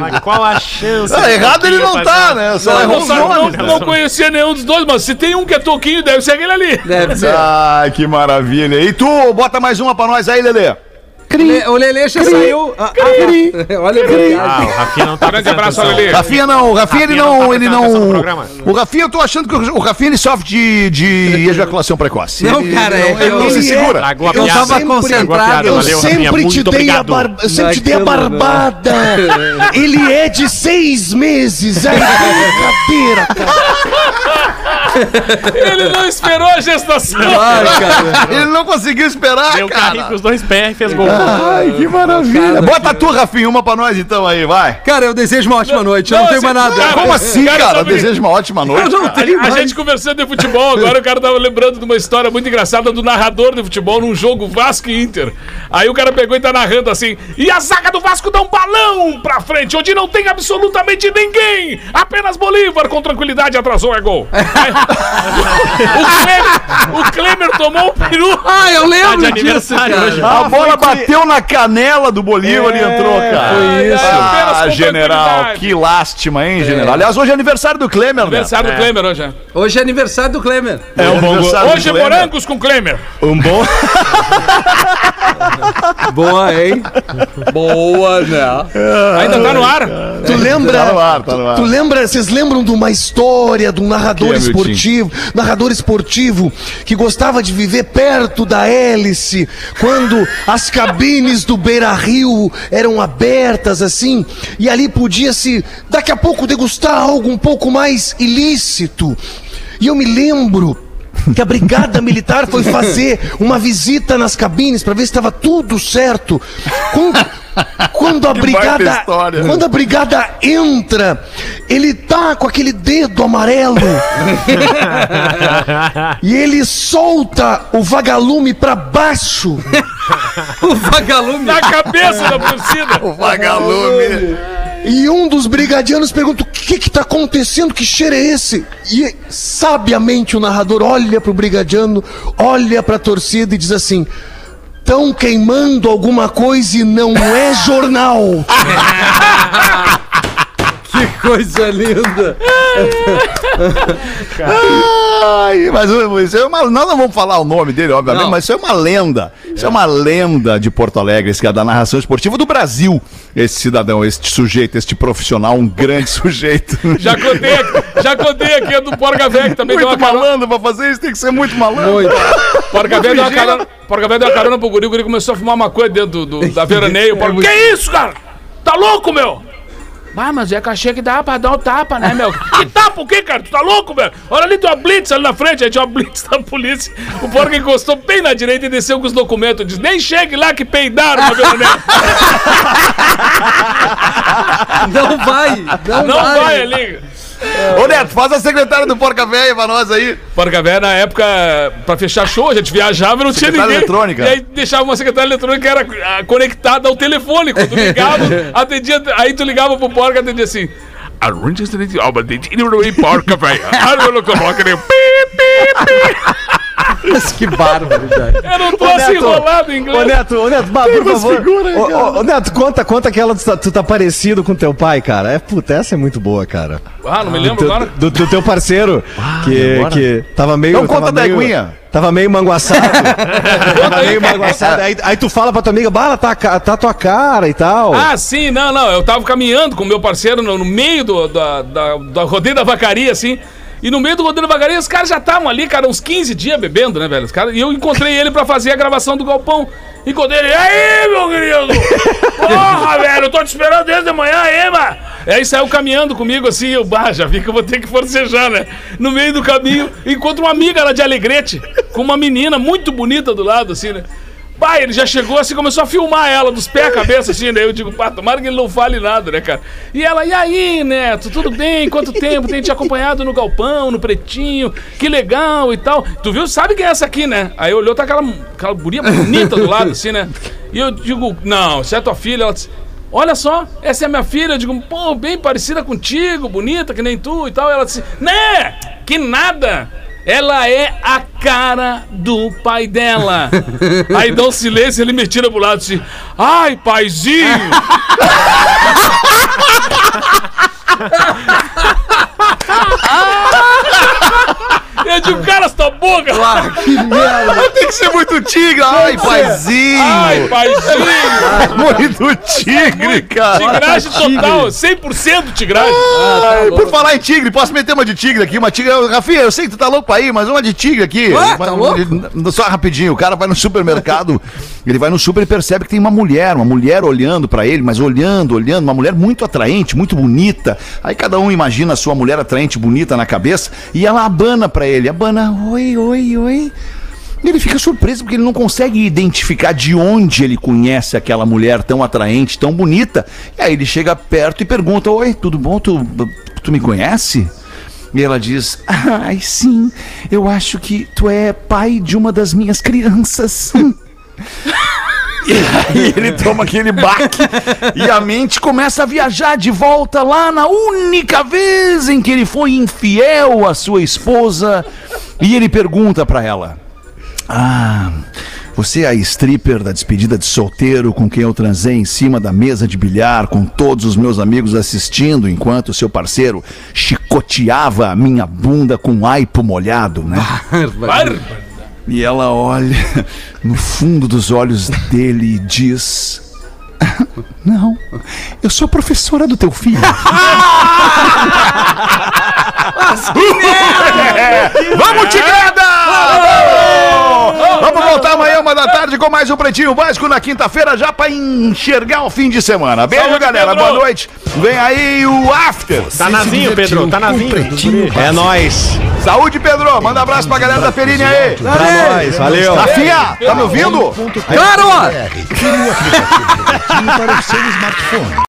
Mas qual a chance? Ah, do errado ele não tá, né? Só Não, errou não, os não, conhecia nenhum dos dois, mas se tem um que é Toquinho, deve ser aquele ali. Deve ser. Ai, que maravilha. E tu, bota mais uma pra nós aí, Lelê. Le- O Lele já saiu. Ah, ah, Olha a verdade. Ah, o Rafinha não tá Grande abraço. Lelê. Rafinha não, o Rafinha ele não não, tá ele não. O Rafinha, eu tô achando que o Rafinha ele sofre de, de ejaculação precoce. Não, Ele- cara, ele não, é- ele não se eu- segura. A Eu tava a concentrado. Eu sempre te dei a obrigado. barba, eu sempre te dei a barbada. Ele é de seis meses. Aí, brincadeira, cara. Ele não esperou a gestação. Ai, cara. Ele não conseguiu esperar, Deu carrinho com cara. os dois pés e fez gol. Ai, que maravilha. Bota tu, Rafinha, uma pra nós então aí, vai. Cara, eu desejo uma ótima noite. Eu não, não, tenho mais assim, nada. cara, Como assim, Cara, cara? sabe- Desejo uma ótima noite. Eu não cara. tenho A mais. gente conversando de futebol, agora o cara tava lembrando de uma história muito engraçada do narrador de futebol num jogo Vasco e Inter. Aí o cara pegou e tá narrando assim: e a zaga do Vasco dá um balão pra frente, onde não tem absolutamente ninguém, apenas Bolívar com tranquilidade atrasou, é gol. O, Klemer, o Klemer tomou um peru. Ah, eu lembro de disso, cara. hoje. A bola bateu na canela do Bolívar e entrou, cara. Foi isso. Apenas Ah, general, que lástima, hein, general? Aliás, hoje é aniversário do Klemer, né? Aniversário do Klemer hoje. é. Hoje é aniversário do Klemer. É um bom Hoje é morangos com Klemer. Um bom. Boa, hein? Boa, né? Ainda tá no ar? Tu lembra? Tá no ar, tá no ar. Tu lembra? Vocês lembram de uma história de um narrador é, esportivo, narrador esportivo que gostava de viver perto da hélice, quando as cabines do Beira Rio eram abertas assim, e ali podia se daqui a pouco degustar algo um pouco mais ilícito. E eu me lembro que a brigada militar foi fazer uma visita nas cabines para ver se estava tudo certo. Quando, quando a Que brigada, quando a brigada entra, ele tá com aquele dedo amarelo e ele solta o vagalume para baixo. O vagalume. Na cabeça da torcida. Vagalume. E um dos brigadianos pergunta: o que que tá acontecendo? Que cheiro é esse? E sabiamente o narrador olha pro brigadiano, olha pra torcida e diz assim: Estão queimando alguma coisa e não é jornal. Que coisa linda. Ai, mas isso é uma, nós não vamos falar o nome dele, obviamente, Não. mas isso é uma lenda. Isso é uma lenda de Porto Alegre, esse cara da narração esportiva do Brasil. Esse cidadão, este sujeito, este profissional, um grande sujeito. Já contei, aqui- já contei aqui a do Porca Velha, que também muito malandro pra fazer isso, tem que ser muito malandro. Muito. Porca Velha deu uma carona. Porca Velha deu uma carona pro guri, o guri começou a fumar maconha dentro do, do- da veraneio. O Porca, que isso, cara? Tá louco, meu? Ah, mas é cachê que dá pra dar o tapa, né, meu? Que tapa o quê, cara? Tu tá louco, velho? Olha ali, tem uma blitz ali na frente, aí tinha uma blitz da polícia. O porco encostou bem na direita e desceu com os documentos. Diz, nem chegue lá que peidaram na veraneio. Não vai. Não, Não vai ali. Ô Neto, faz a secretária do Porca Véia pra nós aí. Porca Véia, na época, pra fechar show, a gente viajava e não tinha Secretária ninguém. eletrônica. E aí deixava uma secretária eletrônica que era ah, conectada ao telefone. Quando tu ligava, atendia, aí tu ligava pro Porca e atendia assim. Arrange esse de alma de Porca Véia. Ah, eu coloco nem pi, pi, pi. Mas que barbaridade. Era um troço Neto, enrolado em Ô inglês. Neto, ô Neto, bah, por favor. Ô, ô, ô, Neto, conta, conta aquela tu tá, tu tá parecido com teu pai, cara. É, puta, essa é muito boa, cara. Ah, não me Do lembro teu, agora. do, do teu parceiro, que, que tava meio. Então conta tava da. Tava meio manguaçado. tava meio manguaçado. Aí, aí tu fala pra tua amiga, bala, tá, tá tua cara e tal. Ah, sim, não, não. Eu tava caminhando com o meu parceiro no, no meio do, da, da, da rodeio da vacaria, assim. E no meio do rodeio da vacaria, os caras já estavam ali, cara, uns 15 dias bebendo, né, velho? Os caras, e eu encontrei ele pra fazer a gravação do Galpão. Encontrei ele, e aí, meu querido? Porra, velho, eu tô te esperando desde amanhã, aí, mano. E aí saiu caminhando comigo assim, eu, bah, já vi que eu vou ter que forcejar, né? No meio do caminho, encontro uma amiga lá de Alegrete, com uma menina muito bonita do lado, assim, né? Pai, ele já chegou assim, começou a filmar ela dos pés à cabeça, assim, né? Eu digo, pá, tomara que ele não fale nada, né, cara? E ela, e aí, Neto, tudo bem? Quanto tempo? Tem te acompanhado no galpão, no pretinho, que legal e tal. Tu viu? Sabe quem é essa aqui, né? Aí olhou, tá aquela, aquela guria bonita do lado, assim, né? E eu digo, não, se é tua filha, ela disse. Olha só, essa é minha filha. Eu digo, pô, bem parecida contigo, bonita, que nem tu e tal. Ela disse, né? Que nada! Ela é a cara do pai dela. Aí dá um silêncio, ele me tira pro lado assim. Ai, paizinho! Eu digo, cara, essa boca! Tem que ser muito tigre. Ai, paizinho. Ai, paizinho! Muito tigre, cara. Tigragem total, 100% tigragem. Ai, por falar em tigre, posso meter uma de tigre aqui? Uma tigre. Rafinha, eu sei que tu tá louco pra ir, mas uma de tigre aqui. Ué, tá louco? Só rapidinho, o cara vai no supermercado, ele vai no super e percebe que tem uma mulher, uma mulher olhando pra ele, mas olhando, olhando, uma mulher muito atraente, muito bonita. Aí cada um imagina a sua mulher atraente, bonita na cabeça, e ela abana pra ele, abana, oi, oi, oi. Ele fica surpreso porque ele não consegue identificar de onde ele conhece aquela mulher tão atraente, tão bonita. E aí ele chega perto e pergunta: Oi, tudo bom? Tu, tu me conhece? E ela diz: Ai, sim, eu acho que tu é pai de uma das minhas crianças. E aí ele toma aquele baque e a mente começa a viajar de volta lá na única vez em que ele foi infiel à sua esposa. E ele pergunta pra ela: Ah, você é a stripper da despedida de solteiro com quem eu transei em cima da mesa de bilhar com todos os meus amigos assistindo enquanto seu parceiro chicoteava a minha bunda com aipo molhado, né? E ela olha no fundo dos olhos dele e diz: Não, eu sou professora do teu filho. Vamos, Tigrada! Vamos voltar amanhã, uma da tarde, com mais um Pretinho Básico na quinta-feira, já pra enxergar o fim de semana. Beijo, Saúde, galera. Pedro! Boa noite. Vem aí o After. Tá nazinho, Pedro, tá nazinho. É nóis. Saúde, Pedro. Manda abraço pra galera da Perini aí. Pra nós. Valeu. Rafinha, tá me ouvindo? Claro! O aplicativo para o seu smartphone.